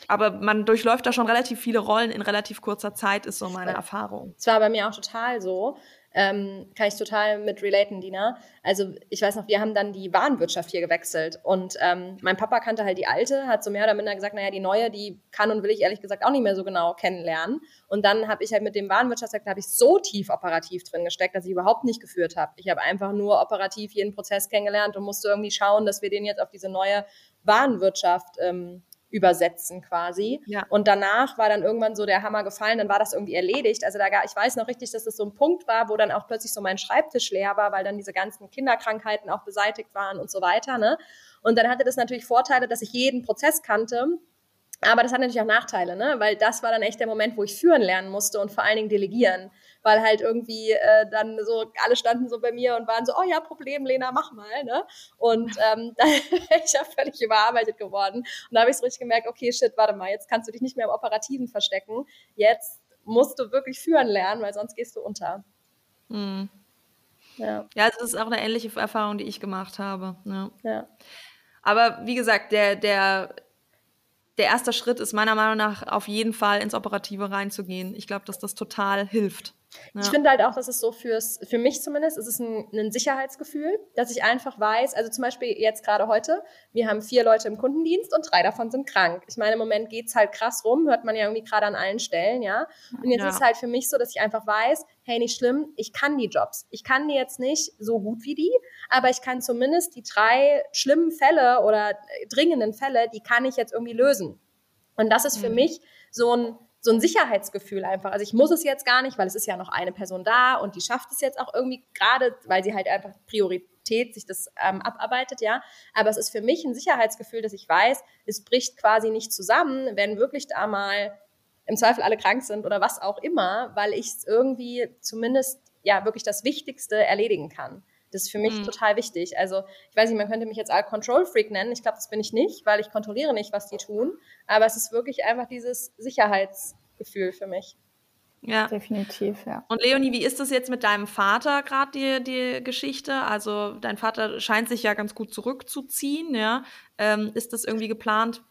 [SPEAKER 2] Aber man durchläuft da schon relativ viele Rollen in relativ kurzer Zeit, ist so meine Erfahrung.
[SPEAKER 1] Es war bei mir auch total so. Ähm, kann ich total mit relaten, Dina. Also ich weiß noch, wir haben dann die Warenwirtschaft hier gewechselt und ähm, mein Papa kannte halt die alte, hat so mehr oder minder gesagt, naja, die neue, die kann und will ich ehrlich gesagt auch nicht mehr so genau kennenlernen. Und dann habe ich halt mit dem Warenwirtschaftssektor habe ich so tief operativ drin gesteckt, dass ich überhaupt nicht geführt habe. Ich habe einfach nur operativ jeden Prozess kennengelernt und musste irgendwie schauen, dass wir den jetzt auf diese neue Warenwirtschaft ähm, übersetzen quasi. Ja. Und danach war dann irgendwann so der Hammer gefallen, dann war das irgendwie erledigt. Also da gar, ich weiß noch richtig, dass das so ein Punkt war, wo dann auch plötzlich so mein Schreibtisch leer war, weil dann diese ganzen Kinderkrankheiten auch beseitigt waren und so weiter. Ne? Und dann hatte das natürlich Vorteile, dass ich jeden Prozess kannte. Aber das hat natürlich auch Nachteile, ne? weil das war dann echt der Moment, wo ich führen lernen musste und vor allen Dingen delegieren weil halt irgendwie äh, dann so alle standen so bei mir und waren so, oh ja, Problem, Lena, mach mal, ne? Und ähm, <laughs> da bin ich ja völlig überarbeitet geworden. Und da habe ich so richtig gemerkt, okay, shit, warte mal, jetzt kannst du dich nicht mehr im Operativen verstecken. Jetzt musst du wirklich führen lernen, weil sonst gehst du unter.
[SPEAKER 2] Mhm. Ja. ja, das ist auch eine ähnliche Erfahrung, die ich gemacht habe. Ja. ja. Aber wie gesagt, der, der der erste Schritt ist meiner Meinung nach auf jeden Fall ins Operative reinzugehen. Ich glaube, dass das total hilft.
[SPEAKER 1] Ja. Ich finde halt auch, dass es so fürs, für mich zumindest, ist es ein, ein Sicherheitsgefühl, dass ich einfach weiß, also zum Beispiel jetzt gerade heute, wir haben vier Leute im Kundendienst und drei davon sind krank. Ich meine, im Moment geht's halt krass rum, hört man ja irgendwie gerade an allen Stellen, ja. Und jetzt ja. ist es halt für mich so, dass ich einfach weiß, hey, nicht schlimm, ich kann die Jobs. Ich kann die jetzt nicht so gut wie die, aber ich kann zumindest die drei schlimmen Fälle oder dringenden Fälle, die kann ich jetzt irgendwie lösen. Und das ist für mhm. mich so ein so ein Sicherheitsgefühl einfach. Also ich muss es jetzt gar nicht, weil es ist ja noch eine Person da und die schafft es jetzt auch irgendwie gerade, weil sie halt einfach Priorität sich das ähm, abarbeitet, ja. Aber es ist für mich ein Sicherheitsgefühl, dass ich weiß, es bricht quasi nicht zusammen, wenn wirklich da mal im Zweifel alle krank sind oder was auch immer, weil ich es irgendwie zumindest ja wirklich das Wichtigste erledigen kann. Das ist für mich mhm. total wichtig. Also ich weiß nicht, man könnte mich jetzt all Control Freak nennen. Ich glaube, das bin ich nicht, weil ich kontrolliere nicht, was die tun. Aber es ist wirklich einfach dieses Sicherheitsgefühl für mich.
[SPEAKER 3] Ja. Definitiv, ja.
[SPEAKER 2] Und Leonie, wie ist das jetzt mit deinem Vater gerade die, die Geschichte? Also dein Vater scheint sich ja ganz gut zurückzuziehen, ja. Ähm, ist das irgendwie geplant,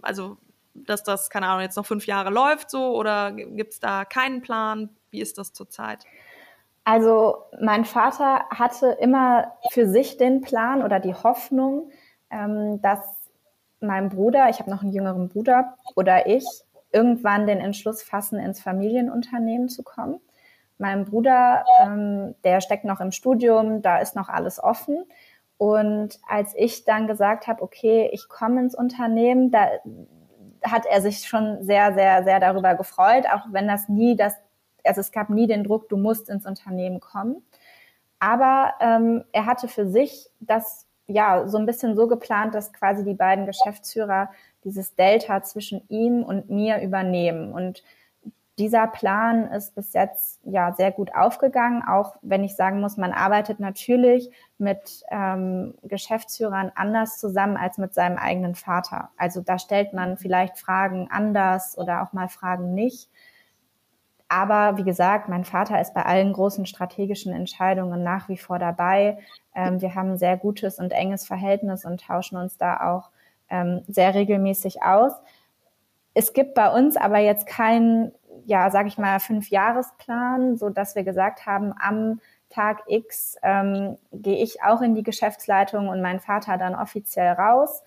[SPEAKER 2] also dass das, keine Ahnung, jetzt noch fünf Jahre läuft so oder gibt es da keinen Plan? Wie ist das zurzeit?
[SPEAKER 3] Also mein Vater hatte immer für sich den Plan oder die Hoffnung, ähm, dass mein Bruder, ich habe noch einen jüngeren Bruder, oder ich irgendwann den Entschluss fassen, ins Familienunternehmen zu kommen. Mein Bruder, ähm, der steckt noch im Studium, da ist noch alles offen. Und als ich dann gesagt habe, okay, ich komme ins Unternehmen, da hat er sich schon sehr, sehr, sehr darüber gefreut, auch wenn das nie das also es gab nie den Druck, du musst ins Unternehmen kommen. Aber ähm, er hatte für sich das ja so ein bisschen so geplant, dass quasi die beiden Geschäftsführer dieses Delta zwischen ihm und mir übernehmen. Und dieser Plan ist bis jetzt ja sehr gut aufgegangen, auch wenn ich sagen muss, man arbeitet natürlich mit ähm, Geschäftsführern anders zusammen als mit seinem eigenen Vater. Also da stellt man vielleicht Fragen anders oder auch mal Fragen nicht. Aber wie gesagt, mein Vater ist bei allen großen strategischen Entscheidungen nach wie vor dabei. Ähm, wir haben ein sehr gutes und enges Verhältnis und tauschen uns da auch ähm, sehr regelmäßig aus. Es gibt bei uns aber jetzt keinen, ja, sag ich mal, Fünfjahresplan, so dass wir gesagt haben, am Tag X ähm, gehe ich auch in die Geschäftsleitung und mein Vater dann offiziell raus.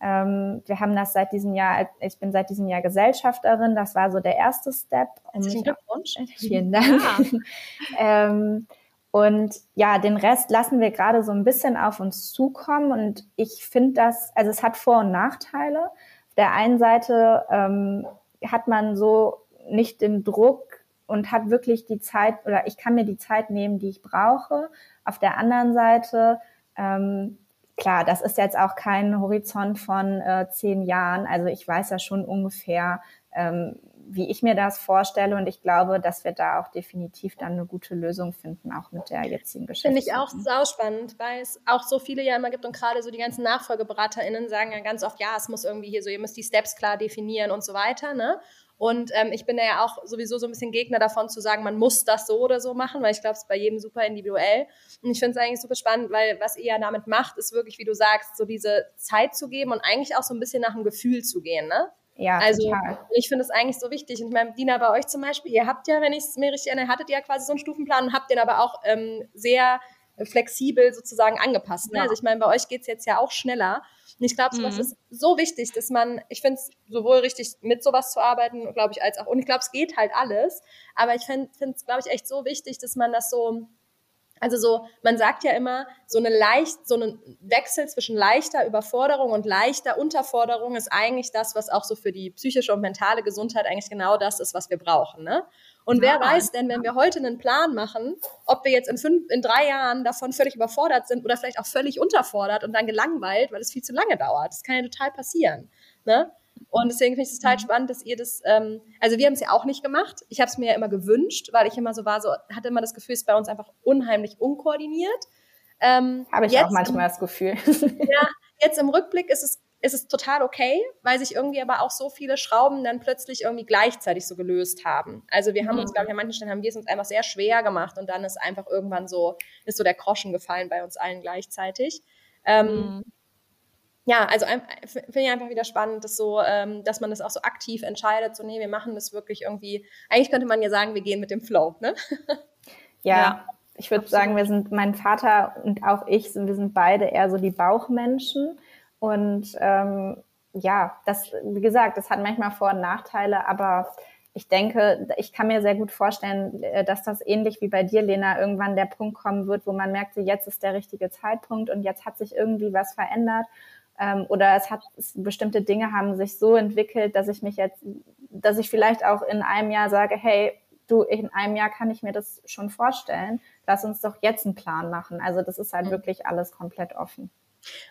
[SPEAKER 3] Ähm, wir haben das seit diesem Jahr, ich bin seit diesem Jahr Gesellschafterin, das war so der erste Step.
[SPEAKER 1] Herzlichen Glückwunsch. <laughs>
[SPEAKER 3] Vielen Dank. Ja. <laughs> ähm, und ja, den Rest lassen wir gerade so ein bisschen auf uns zukommen. Und ich finde das, also es hat Vor- und Nachteile. Auf der einen Seite ähm, hat man so nicht den Druck und hat wirklich die Zeit oder ich kann mir die Zeit nehmen, die ich brauche. Auf der anderen Seite ähm, klar, das ist jetzt auch kein Horizont von äh, zehn Jahren. Also ich weiß ja schon ungefähr, ähm, wie ich mir das vorstelle und ich glaube, dass wir da auch definitiv dann eine gute Lösung finden, auch mit der jetzigen Geschäftsführung.
[SPEAKER 1] Finde ich auch sauspannend, weil es auch so viele ja immer gibt und gerade so die ganzen NachfolgeberaterInnen sagen ja ganz oft, ja, es muss irgendwie hier so, ihr müsst die Steps klar definieren und so weiter, ne? Und ähm, ich bin ja auch sowieso so ein bisschen Gegner davon zu sagen, man muss das so oder so machen, weil ich glaube, es ist bei jedem super individuell. Und ich finde es eigentlich super spannend, weil was ihr ja damit macht, ist wirklich, wie du sagst, so diese Zeit zu geben und eigentlich auch so ein bisschen nach dem Gefühl zu gehen. Ne? Ja, also total. ich finde es eigentlich so wichtig. Und ich meine, Dina, bei euch zum Beispiel, ihr habt ja, wenn ich es mir richtig erinnere, hattet ihr ja quasi so einen Stufenplan und habt den aber auch ähm, sehr flexibel sozusagen angepasst. Ne? Ja. Also ich meine, bei euch geht es jetzt ja auch schneller. Und ich glaube, sowas mhm. ist so wichtig, dass man, ich finde es sowohl richtig, mit sowas zu arbeiten, glaube ich, als auch, und ich glaube, es geht halt alles. Aber ich finde es, glaube ich, echt so wichtig, dass man das so also so, man sagt ja immer, so eine leicht, so ein Wechsel zwischen leichter Überforderung und leichter Unterforderung ist eigentlich das, was auch so für die psychische und mentale Gesundheit eigentlich genau das ist, was wir brauchen. Ne? Und wer weiß denn, wenn wir heute einen Plan machen, ob wir jetzt in fünf, in drei Jahren davon völlig überfordert sind oder vielleicht auch völlig unterfordert und dann gelangweilt, weil es viel zu lange dauert. Das kann ja total passieren. Ne? Und deswegen finde ich es total mhm. spannend, dass ihr das, ähm, also wir haben es ja auch nicht gemacht. Ich habe es mir ja immer gewünscht, weil ich immer so war, so hatte immer das Gefühl, es ist bei uns einfach unheimlich unkoordiniert.
[SPEAKER 3] Ähm, habe ich auch manchmal im, das Gefühl.
[SPEAKER 1] ja, jetzt im Rückblick ist es, ist es total okay, weil sich irgendwie aber auch so viele Schrauben dann plötzlich irgendwie gleichzeitig so gelöst haben. Also wir haben mhm. uns, glaube ich, an manchen Stellen haben wir es uns einfach sehr schwer gemacht und dann ist einfach irgendwann so, ist so der Groschen gefallen bei uns allen gleichzeitig. Ähm, mhm ja, also finde ich einfach wieder spannend, dass so, ähm, dass man das auch so aktiv entscheidet, so nee, wir machen das wirklich irgendwie. Eigentlich könnte man ja sagen, wir gehen mit dem Flow, ne? <laughs>
[SPEAKER 3] ja, ja, ich würde sagen, wir sind, mein Vater und auch ich, sind, wir sind beide eher so die Bauchmenschen und ähm, ja, das, wie gesagt, das hat manchmal Vor- und Nachteile, aber ich denke, ich kann mir sehr gut vorstellen, äh, dass das ähnlich wie bei dir, Lena, irgendwann der Punkt kommen wird, wo man merkt, jetzt ist der richtige Zeitpunkt und jetzt hat sich irgendwie was verändert ähm, oder es hat es, bestimmte Dinge haben sich so entwickelt, dass ich mich jetzt, dass ich vielleicht auch in einem Jahr sage, hey, du, in einem Jahr kann ich mir das schon vorstellen. Lass uns doch jetzt einen Plan machen. Also das ist halt mhm. wirklich alles komplett offen.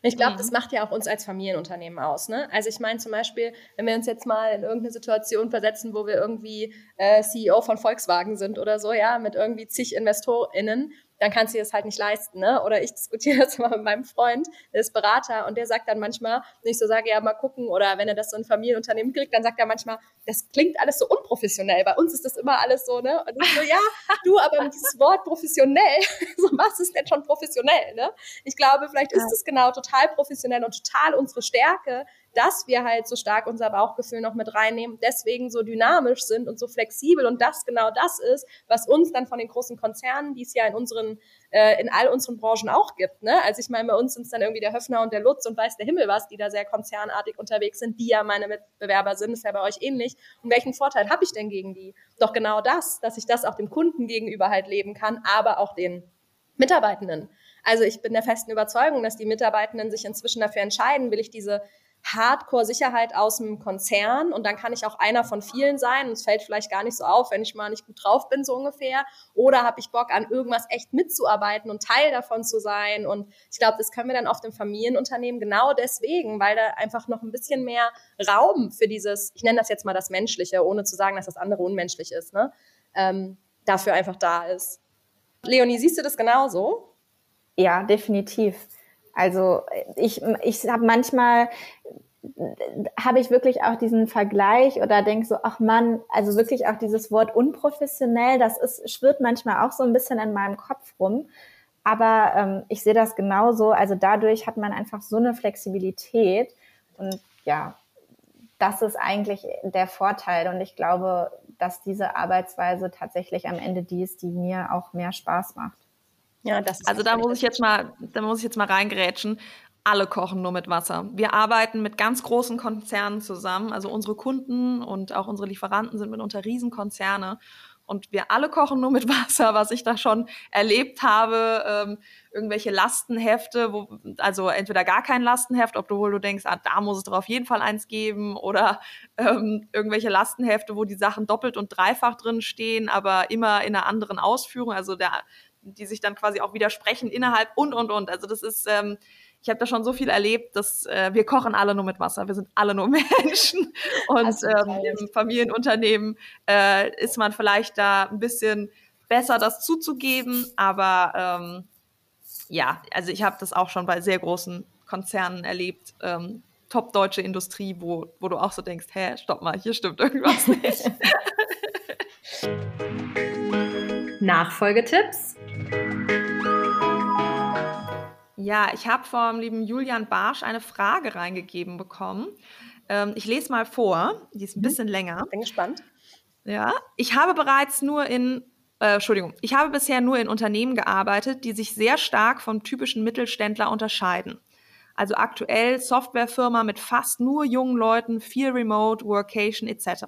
[SPEAKER 1] Ich glaube, mhm. das macht ja auch uns als Familienunternehmen aus. Ne? Also ich meine zum Beispiel, wenn wir uns jetzt mal in irgendeine Situation versetzen, wo wir irgendwie äh, CEO von Volkswagen sind oder so, ja, mit irgendwie zig InvestorInnen dann kannst du dir das halt nicht leisten. Ne? Oder ich diskutiere <laughs> das mal mit meinem Freund, der ist Berater und der sagt dann manchmal, wenn ich so sage, ja, mal gucken, oder wenn er das so ein Familienunternehmen kriegt, dann sagt er manchmal, das klingt alles so unprofessionell. Bei uns ist das immer alles so, ne? Und ich so, ja, <laughs> du, aber dieses Wort professionell, <laughs> so was ist denn schon professionell, ne? Ich glaube, vielleicht ist es genau total professionell und total unsere Stärke, dass wir halt so stark unser Bauchgefühl noch mit reinnehmen, deswegen so dynamisch sind und so flexibel und das genau das ist, was uns dann von den großen Konzernen, die es ja in unseren äh, in all unseren Branchen auch gibt. Ne? Also ich meine, bei uns sind es dann irgendwie der Höfner und der Lutz und weiß der Himmel was, die da sehr konzernartig unterwegs sind, die ja meine Mitbewerber sind, ist ja bei euch ähnlich. Und welchen Vorteil habe ich denn gegen die? Doch genau das, dass ich das auch dem Kunden gegenüber halt leben kann, aber auch den Mitarbeitenden. Also ich bin der festen Überzeugung, dass die Mitarbeitenden sich inzwischen dafür entscheiden, will ich diese Hardcore-Sicherheit aus dem Konzern und dann kann ich auch einer von vielen sein und es fällt vielleicht gar nicht so auf, wenn ich mal nicht gut drauf bin, so ungefähr. Oder habe ich Bock, an irgendwas echt mitzuarbeiten und Teil davon zu sein. Und ich glaube, das können wir dann oft im Familienunternehmen genau deswegen, weil da einfach noch ein bisschen mehr Raum für dieses, ich nenne das jetzt mal das Menschliche, ohne zu sagen, dass das andere unmenschlich ist, ne? ähm, dafür einfach da ist. Leonie, siehst du das genauso?
[SPEAKER 3] Ja, definitiv. Also ich, ich habe manchmal habe ich wirklich auch diesen Vergleich oder denke so, ach Mann, also wirklich auch dieses Wort unprofessionell, das ist, schwirrt manchmal auch so ein bisschen in meinem Kopf rum. Aber ähm, ich sehe das genauso. Also dadurch hat man einfach so eine Flexibilität. Und ja, das ist eigentlich der Vorteil. Und ich glaube, dass diese Arbeitsweise tatsächlich am Ende die ist, die mir auch mehr Spaß macht.
[SPEAKER 2] Ja, das ist also da muss ich jetzt mal, da muss ich jetzt mal reingerätschen. Alle kochen nur mit Wasser. Wir arbeiten mit ganz großen Konzernen zusammen. Also unsere Kunden und auch unsere Lieferanten sind mitunter Riesenkonzerne. Und wir alle kochen nur mit <laughs> Wasser, was ich da schon erlebt habe. Ähm, irgendwelche Lastenhefte, wo, also entweder gar kein Lastenheft, obwohl du denkst, ah, da muss es doch auf jeden Fall eins geben, oder ähm, irgendwelche Lastenhefte, wo die Sachen doppelt und dreifach drin stehen, aber immer in einer anderen Ausführung. Also der die sich dann quasi auch widersprechen innerhalb und, und, und. Also das ist, ähm, ich habe da schon so viel erlebt, dass äh, wir kochen alle nur mit Wasser. Wir sind alle nur <laughs> Menschen. Und ähm, im Familienunternehmen äh, ist man vielleicht da ein bisschen besser, das zuzugeben. Aber ähm, ja, also ich habe das auch schon bei sehr großen Konzernen erlebt. Ähm, top deutsche Industrie, wo, wo du auch so denkst, hä, stopp mal, hier stimmt irgendwas nicht. <laughs> <laughs>
[SPEAKER 1] Nachfolgetipps?
[SPEAKER 2] Ja, ich habe vom lieben Julian Barsch eine Frage reingegeben bekommen. Ähm, ich lese mal vor, die ist ein mhm. bisschen länger.
[SPEAKER 1] Bin gespannt.
[SPEAKER 2] Ja, ich habe bereits nur in, äh, Entschuldigung, ich habe bisher nur in Unternehmen gearbeitet, die sich sehr stark vom typischen Mittelständler unterscheiden. Also aktuell Softwarefirma mit fast nur jungen Leuten, viel Remote, Workation etc.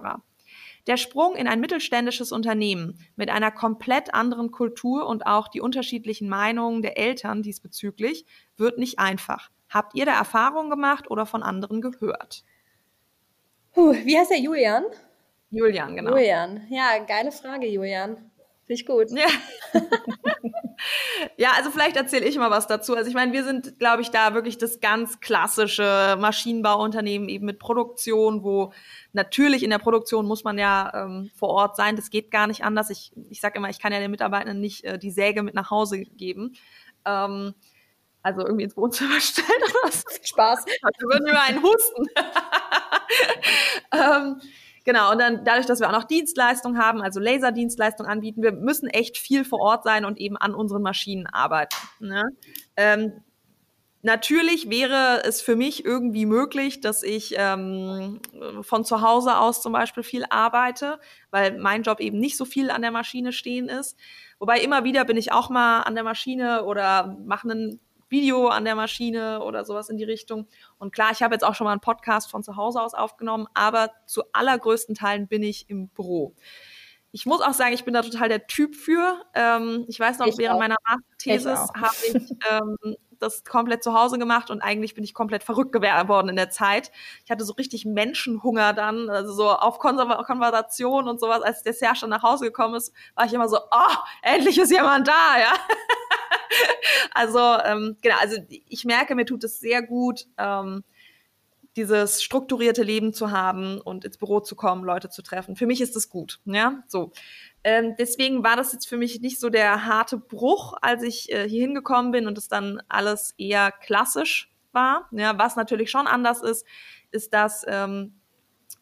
[SPEAKER 2] Der Sprung in ein mittelständisches Unternehmen mit einer komplett anderen Kultur und auch die unterschiedlichen Meinungen der Eltern diesbezüglich wird nicht einfach. Habt ihr da Erfahrungen gemacht oder von anderen gehört?
[SPEAKER 1] Puh, wie heißt der Julian?
[SPEAKER 2] Julian, genau.
[SPEAKER 1] Julian, ja, geile Frage, Julian. Finde ich gut.
[SPEAKER 2] Ja. <laughs> ja, also vielleicht erzähle ich mal was dazu. Also ich meine, wir sind, glaube ich, da wirklich das ganz klassische Maschinenbauunternehmen eben mit Produktion, wo natürlich in der Produktion muss man ja ähm, vor Ort sein. Das geht gar nicht anders. Ich, ich sage immer, ich kann ja den Mitarbeitern nicht äh, die Säge mit nach Hause geben. Ähm, also irgendwie ins Wohnzimmer <laughs> stellen oder was.
[SPEAKER 1] Spaß.
[SPEAKER 2] Also würden wir einen husten. <laughs> ähm, genau, und dann dadurch, dass wir auch noch Dienstleistungen haben, also Laserdienstleistungen anbieten, wir müssen echt viel vor Ort sein und eben an unseren Maschinen arbeiten. Ne? Ähm, Natürlich wäre es für mich irgendwie möglich, dass ich ähm, von zu Hause aus zum Beispiel viel arbeite, weil mein Job eben nicht so viel an der Maschine stehen ist. Wobei immer wieder bin ich auch mal an der Maschine oder mache einen Video an der Maschine oder sowas in die Richtung. Und klar, ich habe jetzt auch schon mal einen Podcast von zu Hause aus aufgenommen, aber zu allergrößten Teilen bin ich im Büro. Ich muss auch sagen, ich bin da total der Typ für. Ähm, ich weiß noch, ich während auch. meiner Masterthesis habe ich ähm, das komplett zu Hause gemacht und eigentlich bin ich komplett verrückt geworden in der Zeit. Ich hatte so richtig Menschenhunger dann, also so auf Konversation und sowas. Als der Serge dann nach Hause gekommen ist, war ich immer so, oh, endlich ist jemand da, ja. <laughs> also ähm, genau, also ich merke, mir tut es sehr gut, ähm, dieses strukturierte Leben zu haben und ins Büro zu kommen, Leute zu treffen. Für mich ist es gut, ja, so. Ähm, deswegen war das jetzt für mich nicht so der harte Bruch, als ich äh, hier hingekommen bin und es dann alles eher klassisch war. Ja, was natürlich schon anders ist, ist, dass ähm,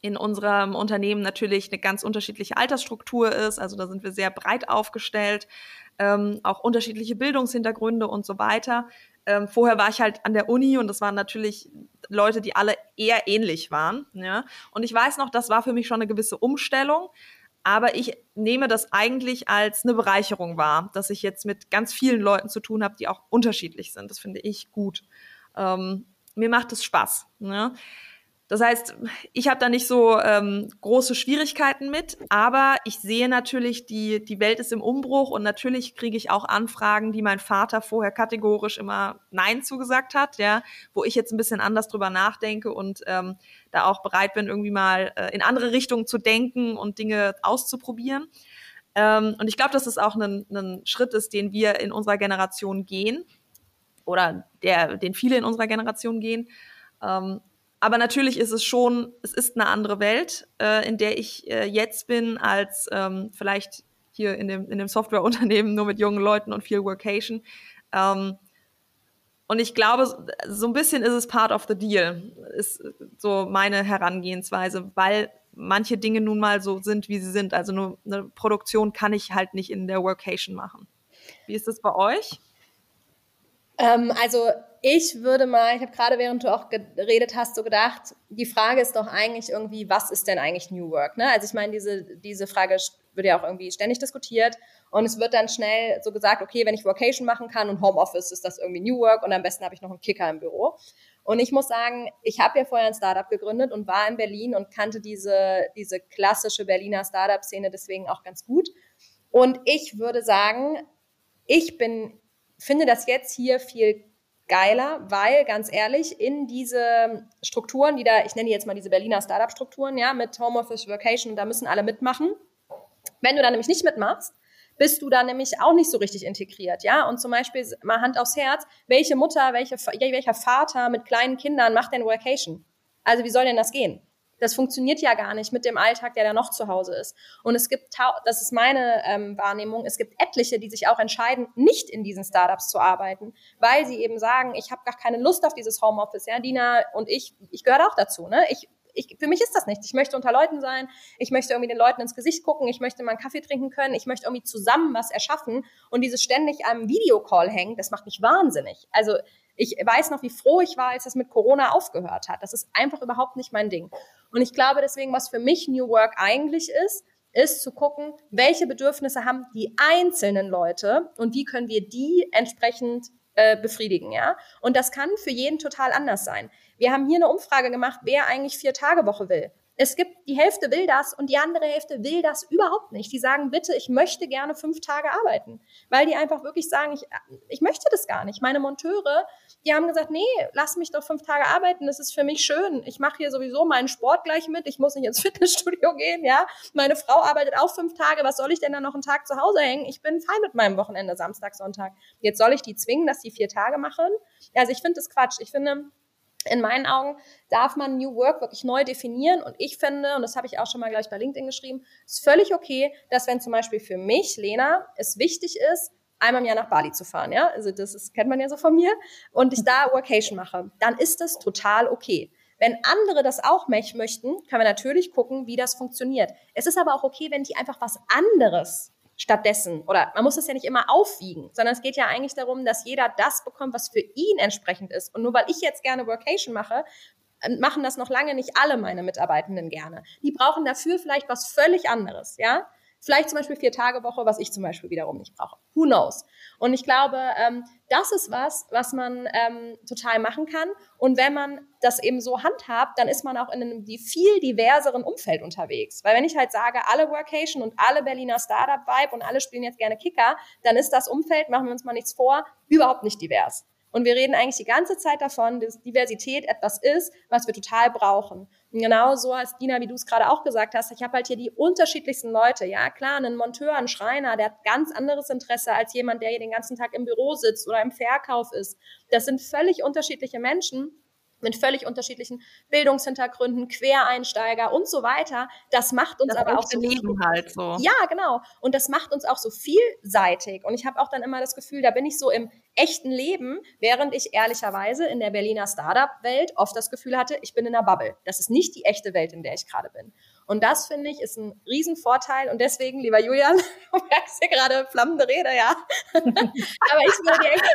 [SPEAKER 2] in unserem Unternehmen natürlich eine ganz unterschiedliche Altersstruktur ist. Also da sind wir sehr breit aufgestellt, ähm, auch unterschiedliche Bildungshintergründe und so weiter. Ähm, vorher war ich halt an der Uni und das waren natürlich Leute, die alle eher ähnlich waren. Ja? Und ich weiß noch, das war für mich schon eine gewisse Umstellung. Aber ich nehme das eigentlich als eine Bereicherung wahr, dass ich jetzt mit ganz vielen Leuten zu tun habe, die auch unterschiedlich sind. Das finde ich gut. Ähm, mir macht es Spaß. Ne? Das heißt, ich habe da nicht so ähm, große Schwierigkeiten mit, aber ich sehe natürlich, die, die Welt ist im Umbruch und natürlich kriege ich auch Anfragen, die mein Vater vorher kategorisch immer Nein zugesagt hat, ja, wo ich jetzt ein bisschen anders drüber nachdenke und ähm, da auch bereit bin, irgendwie mal äh, in andere Richtungen zu denken und Dinge auszuprobieren. Ähm, und ich glaube, dass es auch ein, Schritt ist, den wir in unserer Generation gehen oder der, den viele in unserer Generation gehen. Ähm, aber natürlich ist es schon, es ist eine andere Welt, äh, in der ich äh, jetzt bin, als ähm, vielleicht hier in dem, in dem Softwareunternehmen nur mit jungen Leuten und viel Workation. Ähm, und ich glaube, so ein bisschen ist es part of the deal, ist so meine Herangehensweise, weil manche Dinge nun mal so sind, wie sie sind. Also eine Produktion kann ich halt nicht in der Workation machen. Wie ist das bei euch?
[SPEAKER 1] Ähm, also ich würde mal, ich habe gerade während du auch geredet hast, so gedacht, die Frage ist doch eigentlich irgendwie, was ist denn eigentlich New Work? Ne? Also ich meine, diese, diese Frage wird ja auch irgendwie ständig diskutiert und es wird dann schnell so gesagt, okay, wenn ich Vocation machen kann und Homeoffice ist das irgendwie New Work und am besten habe ich noch einen Kicker im Büro. Und ich muss sagen, ich habe ja vorher ein Startup gegründet und war in Berlin und kannte diese, diese klassische Berliner Startup-Szene deswegen auch ganz gut. Und ich würde sagen, ich bin finde das jetzt hier viel geiler, weil ganz ehrlich, in diese Strukturen, die da, ich nenne jetzt mal diese Berliner Startup-Strukturen, ja, mit Homeoffice, Workation, da müssen alle mitmachen. Wenn du da nämlich nicht mitmachst, bist du da nämlich auch nicht so richtig integriert, ja. Und zum Beispiel mal Hand aufs Herz, welche Mutter, welche, welcher Vater mit kleinen Kindern macht denn Workation? Also wie soll denn das gehen? Das funktioniert ja gar nicht mit dem Alltag, der da noch zu Hause ist. Und es gibt, das ist meine ähm, Wahrnehmung, es gibt etliche, die sich auch entscheiden, nicht in diesen Startups zu arbeiten, weil sie eben sagen, ich habe gar keine Lust auf dieses Homeoffice. Ja, Dina und ich, ich gehöre auch dazu. Ne? Ich, ich, für mich ist das nicht. Ich möchte unter Leuten sein, ich möchte irgendwie den Leuten ins Gesicht gucken, ich möchte mal einen Kaffee trinken können, ich möchte irgendwie zusammen was erschaffen und dieses ständig am Videocall hängen, das macht mich wahnsinnig. Also ich weiß noch, wie froh ich war, als das mit Corona aufgehört hat. Das ist einfach überhaupt nicht mein Ding. Und ich glaube deswegen, was für mich New Work eigentlich ist, ist zu gucken, welche Bedürfnisse haben die einzelnen Leute und wie können wir die entsprechend äh, befriedigen, ja. Und das kann für jeden total anders sein. Wir haben hier eine Umfrage gemacht, wer eigentlich vier Tage Woche will. Es gibt, die Hälfte will das und die andere Hälfte will das überhaupt nicht. Die sagen, bitte, ich möchte gerne fünf Tage arbeiten. Weil die einfach wirklich sagen, ich, ich möchte das gar nicht. Meine Monteure, die haben gesagt, nee, lass mich doch fünf Tage arbeiten, das ist für mich schön. Ich mache hier sowieso meinen Sport gleich mit, ich muss nicht ins <laughs> Fitnessstudio gehen, ja. Meine Frau arbeitet auch fünf Tage, was soll ich denn dann noch einen Tag zu Hause hängen? Ich bin fein mit meinem Wochenende, Samstag, Sonntag. Jetzt soll ich die zwingen, dass die vier Tage machen? Also ich finde das Quatsch. Ich finde, in meinen Augen darf man New Work wirklich neu definieren. Und ich finde, und das habe ich auch schon mal gleich bei LinkedIn geschrieben, ist völlig okay, dass wenn zum Beispiel für mich, Lena, es wichtig ist, einmal im Jahr nach Bali zu fahren, ja, also das ist, kennt man ja so von mir, und ich da <laughs> Workation mache, dann ist das total okay. Wenn andere das auch möchten, können wir natürlich gucken, wie das funktioniert. Es ist aber auch okay, wenn die einfach was anderes stattdessen. Oder man muss es ja nicht immer aufwiegen, sondern es geht ja eigentlich darum, dass jeder das bekommt, was für ihn entsprechend ist. Und nur weil ich jetzt gerne Workation mache, ähm, machen das noch lange nicht alle meine Mitarbeitenden gerne. Die brauchen dafür vielleicht was völlig anderes, ja? Vielleicht zum Beispiel vier Tage Woche, was ich zum Beispiel wiederum nicht brauche. Who knows? Und ich glaube, ähm, das ist was, was man ähm, total machen kann. Und wenn man das eben so handhabt, dann ist man auch in einem viel diverseren Umfeld unterwegs. Weil wenn ich halt sage, alle Workation und alle Berliner Startup-Vibe und alle spielen jetzt gerne Kicker, dann ist das Umfeld, machen wir uns mal nichts vor, überhaupt nicht divers. Und wir reden eigentlich die ganze Zeit davon, dass Diversität etwas ist, was wir total brauchen. Genau so als Dina, wie du es gerade auch gesagt hast, ich habe halt hier die unterschiedlichsten Leute. Ja, klar, einen Monteur, einen Schreiner, der hat ganz anderes Interesse als jemand, der hier den ganzen Tag im Büro sitzt oder im Verkauf ist. Das sind völlig unterschiedliche Menschen mit völlig unterschiedlichen Bildungshintergründen, Quereinsteiger und so weiter. Das macht uns das aber auch so
[SPEAKER 2] Leben halt so.
[SPEAKER 1] Ja, genau. Und das macht uns auch so vielseitig. Und ich habe auch dann immer das Gefühl, da bin ich so im echten Leben, während ich ehrlicherweise in der Berliner Startup-Welt oft das Gefühl hatte, ich bin in einer Bubble. Das ist nicht die echte Welt, in der ich gerade bin. Und das finde ich ist ein Riesenvorteil. Und deswegen, lieber Julian, <laughs> du merkst ja gerade flammende Rede, ja. <laughs> Aber ich würde dir echt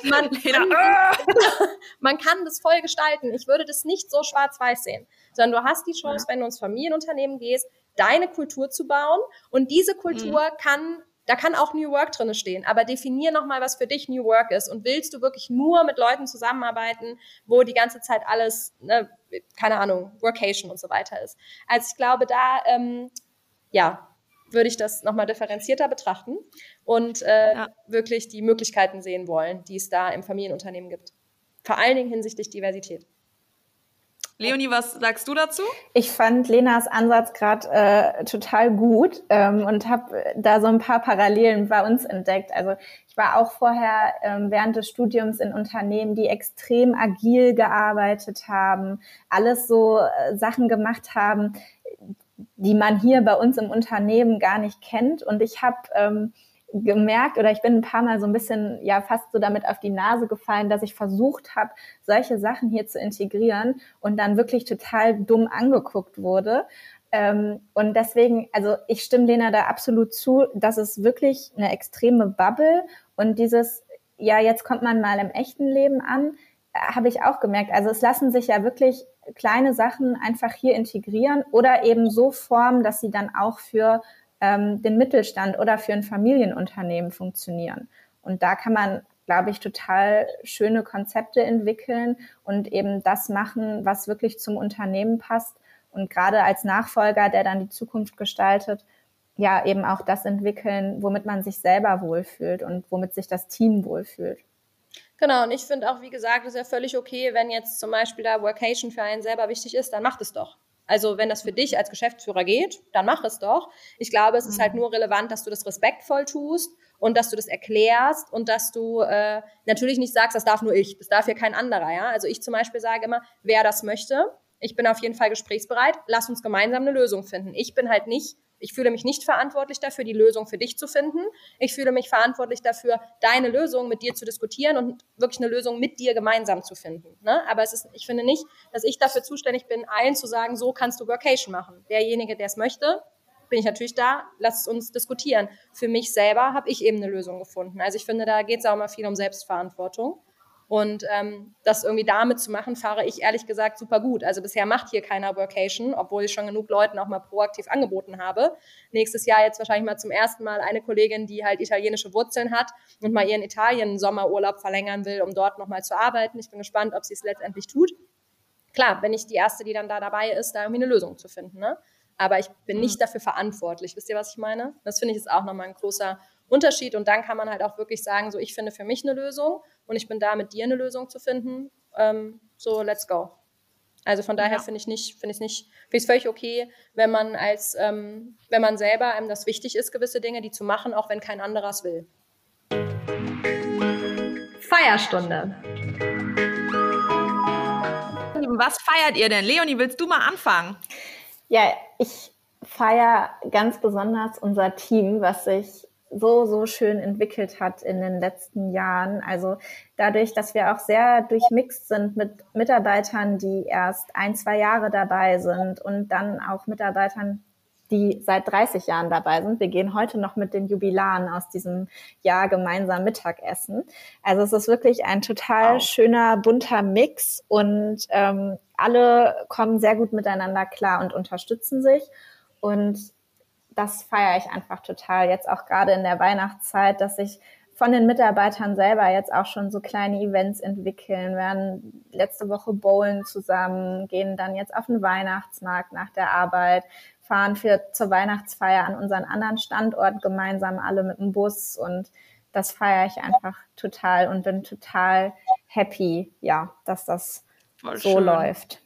[SPEAKER 1] sagen, man, man, man, kann das voll gestalten. Ich würde das nicht so schwarz-weiß sehen, sondern du hast die Chance, ja. wenn du ins Familienunternehmen gehst, deine Kultur zu bauen. Und diese Kultur mhm. kann da kann auch New Work drinne stehen, aber definier nochmal, was für dich New Work ist. Und willst du wirklich nur mit Leuten zusammenarbeiten, wo die ganze Zeit alles, ne, keine Ahnung, Workation und so weiter ist. Also ich glaube, da, ähm, ja, würde ich das nochmal differenzierter betrachten und äh, ja. wirklich die Möglichkeiten sehen wollen, die es da im Familienunternehmen gibt. Vor allen Dingen hinsichtlich Diversität.
[SPEAKER 2] Leonie, was sagst du dazu?
[SPEAKER 3] Ich fand Lenas Ansatz gerade äh, total gut ähm, und habe da so ein paar Parallelen bei uns entdeckt. Also ich war auch vorher ähm, während des Studiums in Unternehmen, die extrem agil gearbeitet haben, alles so äh, Sachen gemacht haben, die man hier bei uns im Unternehmen gar nicht kennt. Und ich habe ähm, gemerkt oder ich bin ein paar Mal so ein bisschen ja fast so damit auf die Nase gefallen, dass ich versucht habe, solche Sachen hier zu integrieren und dann wirklich total dumm angeguckt wurde. Ähm, und deswegen, also ich stimme Lena da absolut zu, dass es wirklich eine extreme Bubble und dieses, ja, jetzt kommt man mal im echten Leben an, äh, habe ich auch gemerkt. Also es lassen sich ja wirklich kleine Sachen einfach hier integrieren oder eben so formen, dass sie dann auch für ähm, den Mittelstand oder für ein Familienunternehmen funktionieren. Und da kann man, glaube ich, total schöne Konzepte entwickeln und eben das machen, was wirklich zum Unternehmen passt. Und gerade als Nachfolger, der dann die Zukunft gestaltet, ja, eben auch das entwickeln, womit man sich selber wohlfühlt und womit sich das Team wohlfühlt.
[SPEAKER 1] Genau, und ich finde auch, wie gesagt, ist ja völlig okay, wenn jetzt zum Beispiel da Workation für einen selber wichtig ist, dann macht es doch. Also wenn das für dich als Geschäftsführer geht, dann mach es doch. Ich glaube, es ist halt mhm. nur relevant, dass du das respektvoll tust und dass du das erklärst und dass du äh, natürlich nicht sagst, das darf nur ich, das darf hier kein anderer. Ja? Also ich zum Beispiel sage immer, wer das möchte, ich bin auf jeden Fall gesprächsbereit, lass uns gemeinsam eine Lösung finden. Ich bin halt nicht ich fühle mich nicht verantwortlich dafür, die Lösung für dich zu finden. Ich fühle mich verantwortlich dafür, deine Lösung mit dir zu diskutieren und wirklich eine Lösung mit dir gemeinsam zu finden. Ne? Aber es ist, ich finde nicht, dass ich dafür zuständig bin, allen zu sagen, so kannst du Workation machen. Derjenige, der es möchte, bin ich natürlich da, lass uns diskutieren. Für mich selber habe ich eben eine Lösung gefunden. Also ich finde, da geht es auch immer viel um Selbstverantwortung. Und ähm, das irgendwie damit zu machen, fahre ich ehrlich gesagt super gut. Also bisher macht hier keiner Workation, obwohl ich schon genug Leuten auch mal proaktiv angeboten habe. Nächstes Jahr jetzt wahrscheinlich mal zum ersten Mal eine Kollegin, die halt italienische Wurzeln hat und mal ihren Italien-Sommerurlaub verlängern will, um dort nochmal zu arbeiten. Ich bin gespannt, ob sie es letztendlich tut. Klar, bin ich die Erste, die dann da dabei ist, da irgendwie eine Lösung zu finden. Ne? Aber ich bin nicht hm. dafür verantwortlich. Wisst ihr, was ich meine? Das finde ich ist auch nochmal ein großer Unterschied. Und dann kann man halt auch wirklich sagen, so ich finde für mich eine Lösung und ich bin da mit dir eine Lösung zu finden. Ähm, so let's go. Also von daher ja. finde ich nicht, finde ich nicht, finde ich es völlig okay, wenn man als, ähm, wenn man selber einem das wichtig ist, gewisse Dinge, die zu machen, auch wenn kein anderer es will.
[SPEAKER 4] Feierstunde.
[SPEAKER 2] Was feiert ihr denn? Leonie, willst du mal anfangen?
[SPEAKER 3] Ja, ich feiere ganz besonders unser Team, was sich so, so schön entwickelt hat in den letzten Jahren. Also dadurch, dass wir auch sehr durchmixt sind mit Mitarbeitern, die erst ein, zwei Jahre dabei sind und dann auch Mitarbeitern, die seit 30 Jahren dabei sind. Wir gehen heute noch mit den Jubilaren aus diesem Jahr gemeinsam Mittagessen. Also es ist wirklich ein total wow. schöner, bunter Mix und ähm, alle kommen sehr gut miteinander klar und unterstützen sich. Und das feiere ich einfach total. Jetzt auch gerade in der Weihnachtszeit, dass sich von den Mitarbeitern selber jetzt auch schon so kleine Events entwickeln, Wir werden letzte Woche bowlen zusammen, gehen dann jetzt auf den Weihnachtsmarkt nach der Arbeit, fahren für zur Weihnachtsfeier an unseren anderen Standort gemeinsam alle mit dem Bus und das feiere ich einfach total und bin total happy, ja, dass das Voll so schön. läuft.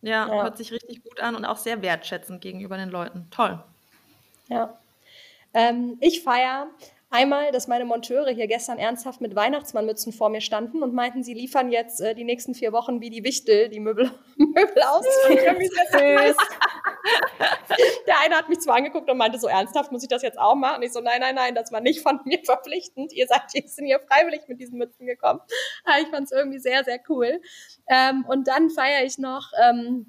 [SPEAKER 2] Ja, ja, hört sich richtig gut an und auch sehr wertschätzend gegenüber den Leuten. Toll.
[SPEAKER 1] Ja. Ähm, ich feiere einmal, dass meine Monteure hier gestern ernsthaft mit Weihnachtsmannmützen vor mir standen und meinten, sie liefern jetzt äh, die nächsten vier Wochen wie die Wichtel die Möbel, <laughs> Möbel aus. Der eine hat mich zwar angeguckt und meinte, so ernsthaft muss ich das jetzt auch machen. Und ich so, nein, nein, nein, das war nicht von mir <laughs> verpflichtend. Ihr seid jetzt hier freiwillig mit diesen Mützen gekommen. ich fand es irgendwie sehr, sehr cool. Ähm, und dann feiere ich noch. Ähm,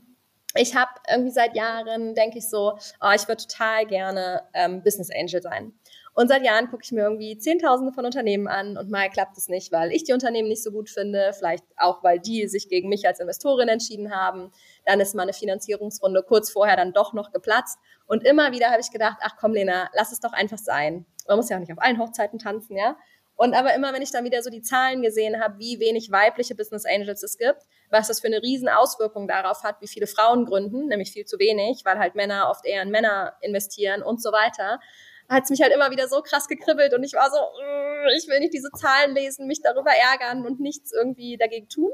[SPEAKER 1] ich habe irgendwie seit Jahren, denke ich so, oh, ich würde total gerne ähm, Business Angel sein. Und seit Jahren gucke ich mir irgendwie Zehntausende von Unternehmen an und mal klappt es nicht, weil ich die Unternehmen nicht so gut finde, vielleicht auch, weil die sich gegen mich als Investorin entschieden haben. Dann ist meine Finanzierungsrunde kurz vorher dann doch noch geplatzt. Und immer wieder habe ich gedacht, ach komm, Lena, lass es doch einfach sein. Man muss ja auch nicht auf allen Hochzeiten tanzen, ja. Und aber immer, wenn ich dann wieder so die Zahlen gesehen habe, wie wenig weibliche Business Angels es gibt, was das für eine riesen Auswirkung darauf hat, wie viele Frauen gründen, nämlich viel zu wenig, weil halt Männer oft eher in Männer investieren und so weiter, hat es mich halt immer wieder so krass gekribbelt und ich war so, mm, ich will nicht diese Zahlen lesen, mich darüber ärgern und nichts irgendwie dagegen tun.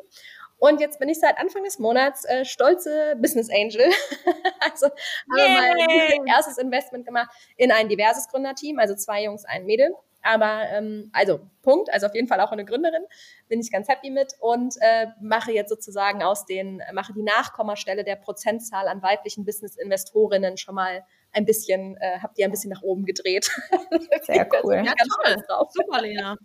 [SPEAKER 1] Und jetzt bin ich seit Anfang des Monats äh, stolze Business Angel. <laughs> also habe mein erstes Investment gemacht in ein diverses Gründerteam, also zwei Jungs, ein Mädel. Aber ähm, also Punkt, also auf jeden Fall auch eine Gründerin, bin ich ganz happy mit und äh, mache jetzt sozusagen aus den, mache die Nachkommastelle der Prozentzahl an weiblichen Business-Investorinnen schon mal ein bisschen, äh, habt ihr ein bisschen nach oben gedreht. <laughs>
[SPEAKER 3] Sehr cool.
[SPEAKER 2] Ja, toll. Super, Lena.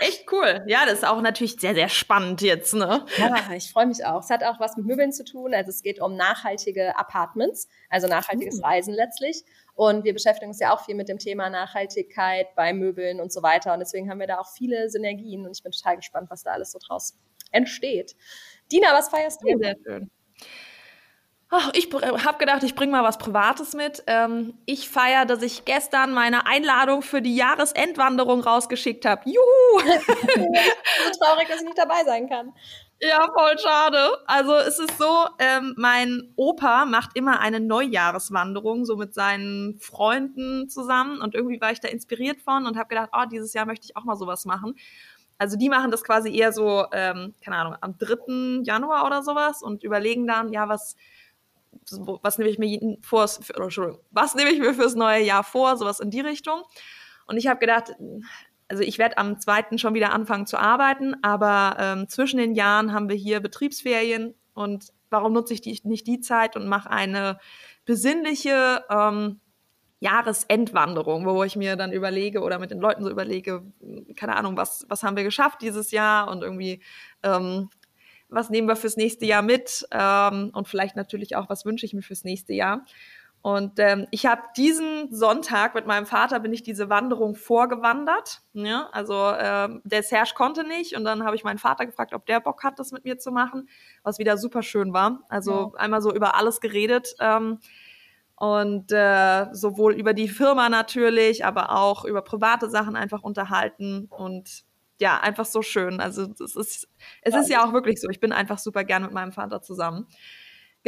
[SPEAKER 2] Echt cool. Ja, das ist auch natürlich sehr, sehr spannend jetzt, ne?
[SPEAKER 1] Ja, ich freue mich auch. Es hat auch was mit Möbeln zu tun. Also es geht um nachhaltige Apartments, also nachhaltiges mhm. Reisen letztlich. Und wir beschäftigen uns ja auch viel mit dem Thema Nachhaltigkeit bei Möbeln und so weiter. Und deswegen haben wir da auch viele Synergien. Und ich bin total gespannt, was da alles so draus entsteht. Dina, was feierst du? Sehr, schön.
[SPEAKER 2] Ach, ich habe gedacht, ich bringe mal was Privates mit. Ähm, ich feiere, dass ich gestern meine Einladung für die Jahresendwanderung rausgeschickt habe. Juhu! <laughs>
[SPEAKER 1] so traurig, dass ich nicht dabei sein kann.
[SPEAKER 2] Ja, voll schade. Also es ist so, ähm, mein Opa macht immer eine Neujahreswanderung, so mit seinen Freunden zusammen. Und irgendwie war ich da inspiriert von und habe gedacht, oh, dieses Jahr möchte ich auch mal sowas machen. Also die machen das quasi eher so, ähm, keine Ahnung, am 3. Januar oder sowas und überlegen dann, ja, was, was nehme ich mir vor, für, Entschuldigung, was nehme ich mir fürs neue Jahr vor, sowas in die Richtung. Und ich habe gedacht, also ich werde am zweiten schon wieder anfangen zu arbeiten, aber ähm, zwischen den Jahren haben wir hier Betriebsferien und warum nutze ich die, nicht die Zeit und mache eine besinnliche ähm, Jahresendwanderung, wo ich mir dann überlege oder mit den Leuten so überlege, keine Ahnung, was, was haben wir geschafft dieses Jahr und irgendwie, ähm, was nehmen wir fürs nächste Jahr mit ähm, und vielleicht natürlich auch, was wünsche ich mir fürs nächste Jahr. Und ähm, ich habe diesen Sonntag mit meinem Vater bin ich diese Wanderung vorgewandert. Ja? Also ähm, der Serge konnte nicht und dann habe ich meinen Vater gefragt, ob der Bock hat, das mit mir zu machen, was wieder super schön war. Also ja. einmal so über alles geredet. Ähm, und äh, sowohl über die Firma natürlich, aber auch über private Sachen einfach unterhalten und ja, einfach so schön. Also es ist, es ist ja auch wirklich so. Ich bin einfach super gern mit meinem Vater zusammen.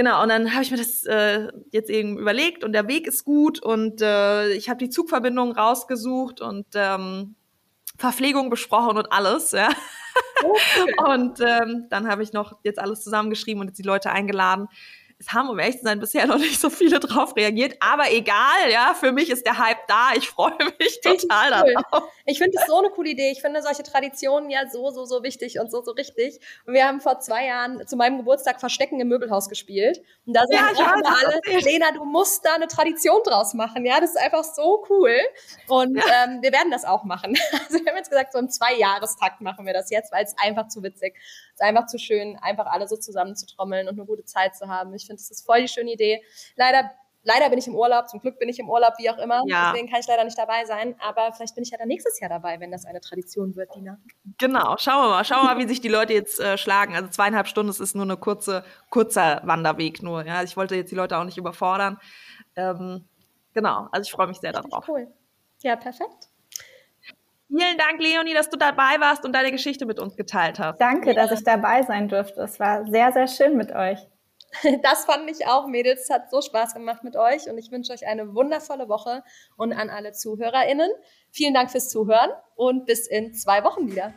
[SPEAKER 2] Genau, und dann habe ich mir das äh, jetzt eben überlegt und der Weg ist gut und äh, ich habe die Zugverbindung rausgesucht und ähm, Verpflegung besprochen und alles, ja. Okay. <laughs> und ähm, dann habe ich noch jetzt alles zusammengeschrieben und jetzt die Leute eingeladen, es haben, um ehrlich zu sein, bisher <laughs> noch nicht so viele drauf reagiert. Aber egal, ja, für mich ist der Hype da. Ich freue <laughs> mich total cool. darauf.
[SPEAKER 1] Ich finde es so eine coole Idee. Ich finde solche Traditionen ja so, so, so wichtig und so, so richtig. Und wir haben vor zwei Jahren zu meinem Geburtstag Verstecken im Möbelhaus gespielt. Und da sagen ja, alle, Lena, du musst da eine Tradition draus machen. Ja, das ist einfach so cool. Und ja. ähm, wir werden das auch machen. <laughs> Also wir haben jetzt gesagt, so im Zweijahrestakt machen wir das jetzt, weil es einfach zu witzig ist. einfach zu schön, einfach alle so zusammen zu trommeln und eine gute Zeit zu haben. Ich finde, das ist voll die schöne Idee. Leider Leider bin ich im Urlaub, zum Glück bin ich im Urlaub, wie auch immer. Ja. Deswegen kann ich leider nicht dabei sein. Aber vielleicht bin ich ja dann nächstes Jahr dabei, wenn das eine Tradition wird, Dina.
[SPEAKER 2] Genau, schauen wir mal. Schauen wir mal, wie sich die Leute jetzt äh, schlagen. Also zweieinhalb Stunden, das ist nur eine kurze, kurzer Wanderweg nur. Ja? Ich wollte jetzt die Leute auch nicht überfordern. Ähm, genau, also ich freue mich sehr Richtig darauf.
[SPEAKER 1] Cool. Ja, perfekt.
[SPEAKER 2] Vielen Dank, Leonie, dass du dabei warst und deine Geschichte mit uns geteilt hast.
[SPEAKER 3] Danke, dass ich dabei sein durfte. Es war sehr, sehr schön mit euch. <laughs>
[SPEAKER 1] Das fand ich auch, Mädels. Es hat so Spaß gemacht mit euch und ich wünsche euch eine wundervolle Woche und an alle ZuhörerInnen. Vielen Dank fürs Zuhören und bis in zwei Wochen wieder.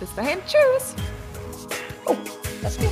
[SPEAKER 2] Bis dahin. Tschüss.
[SPEAKER 1] Oh, das geht.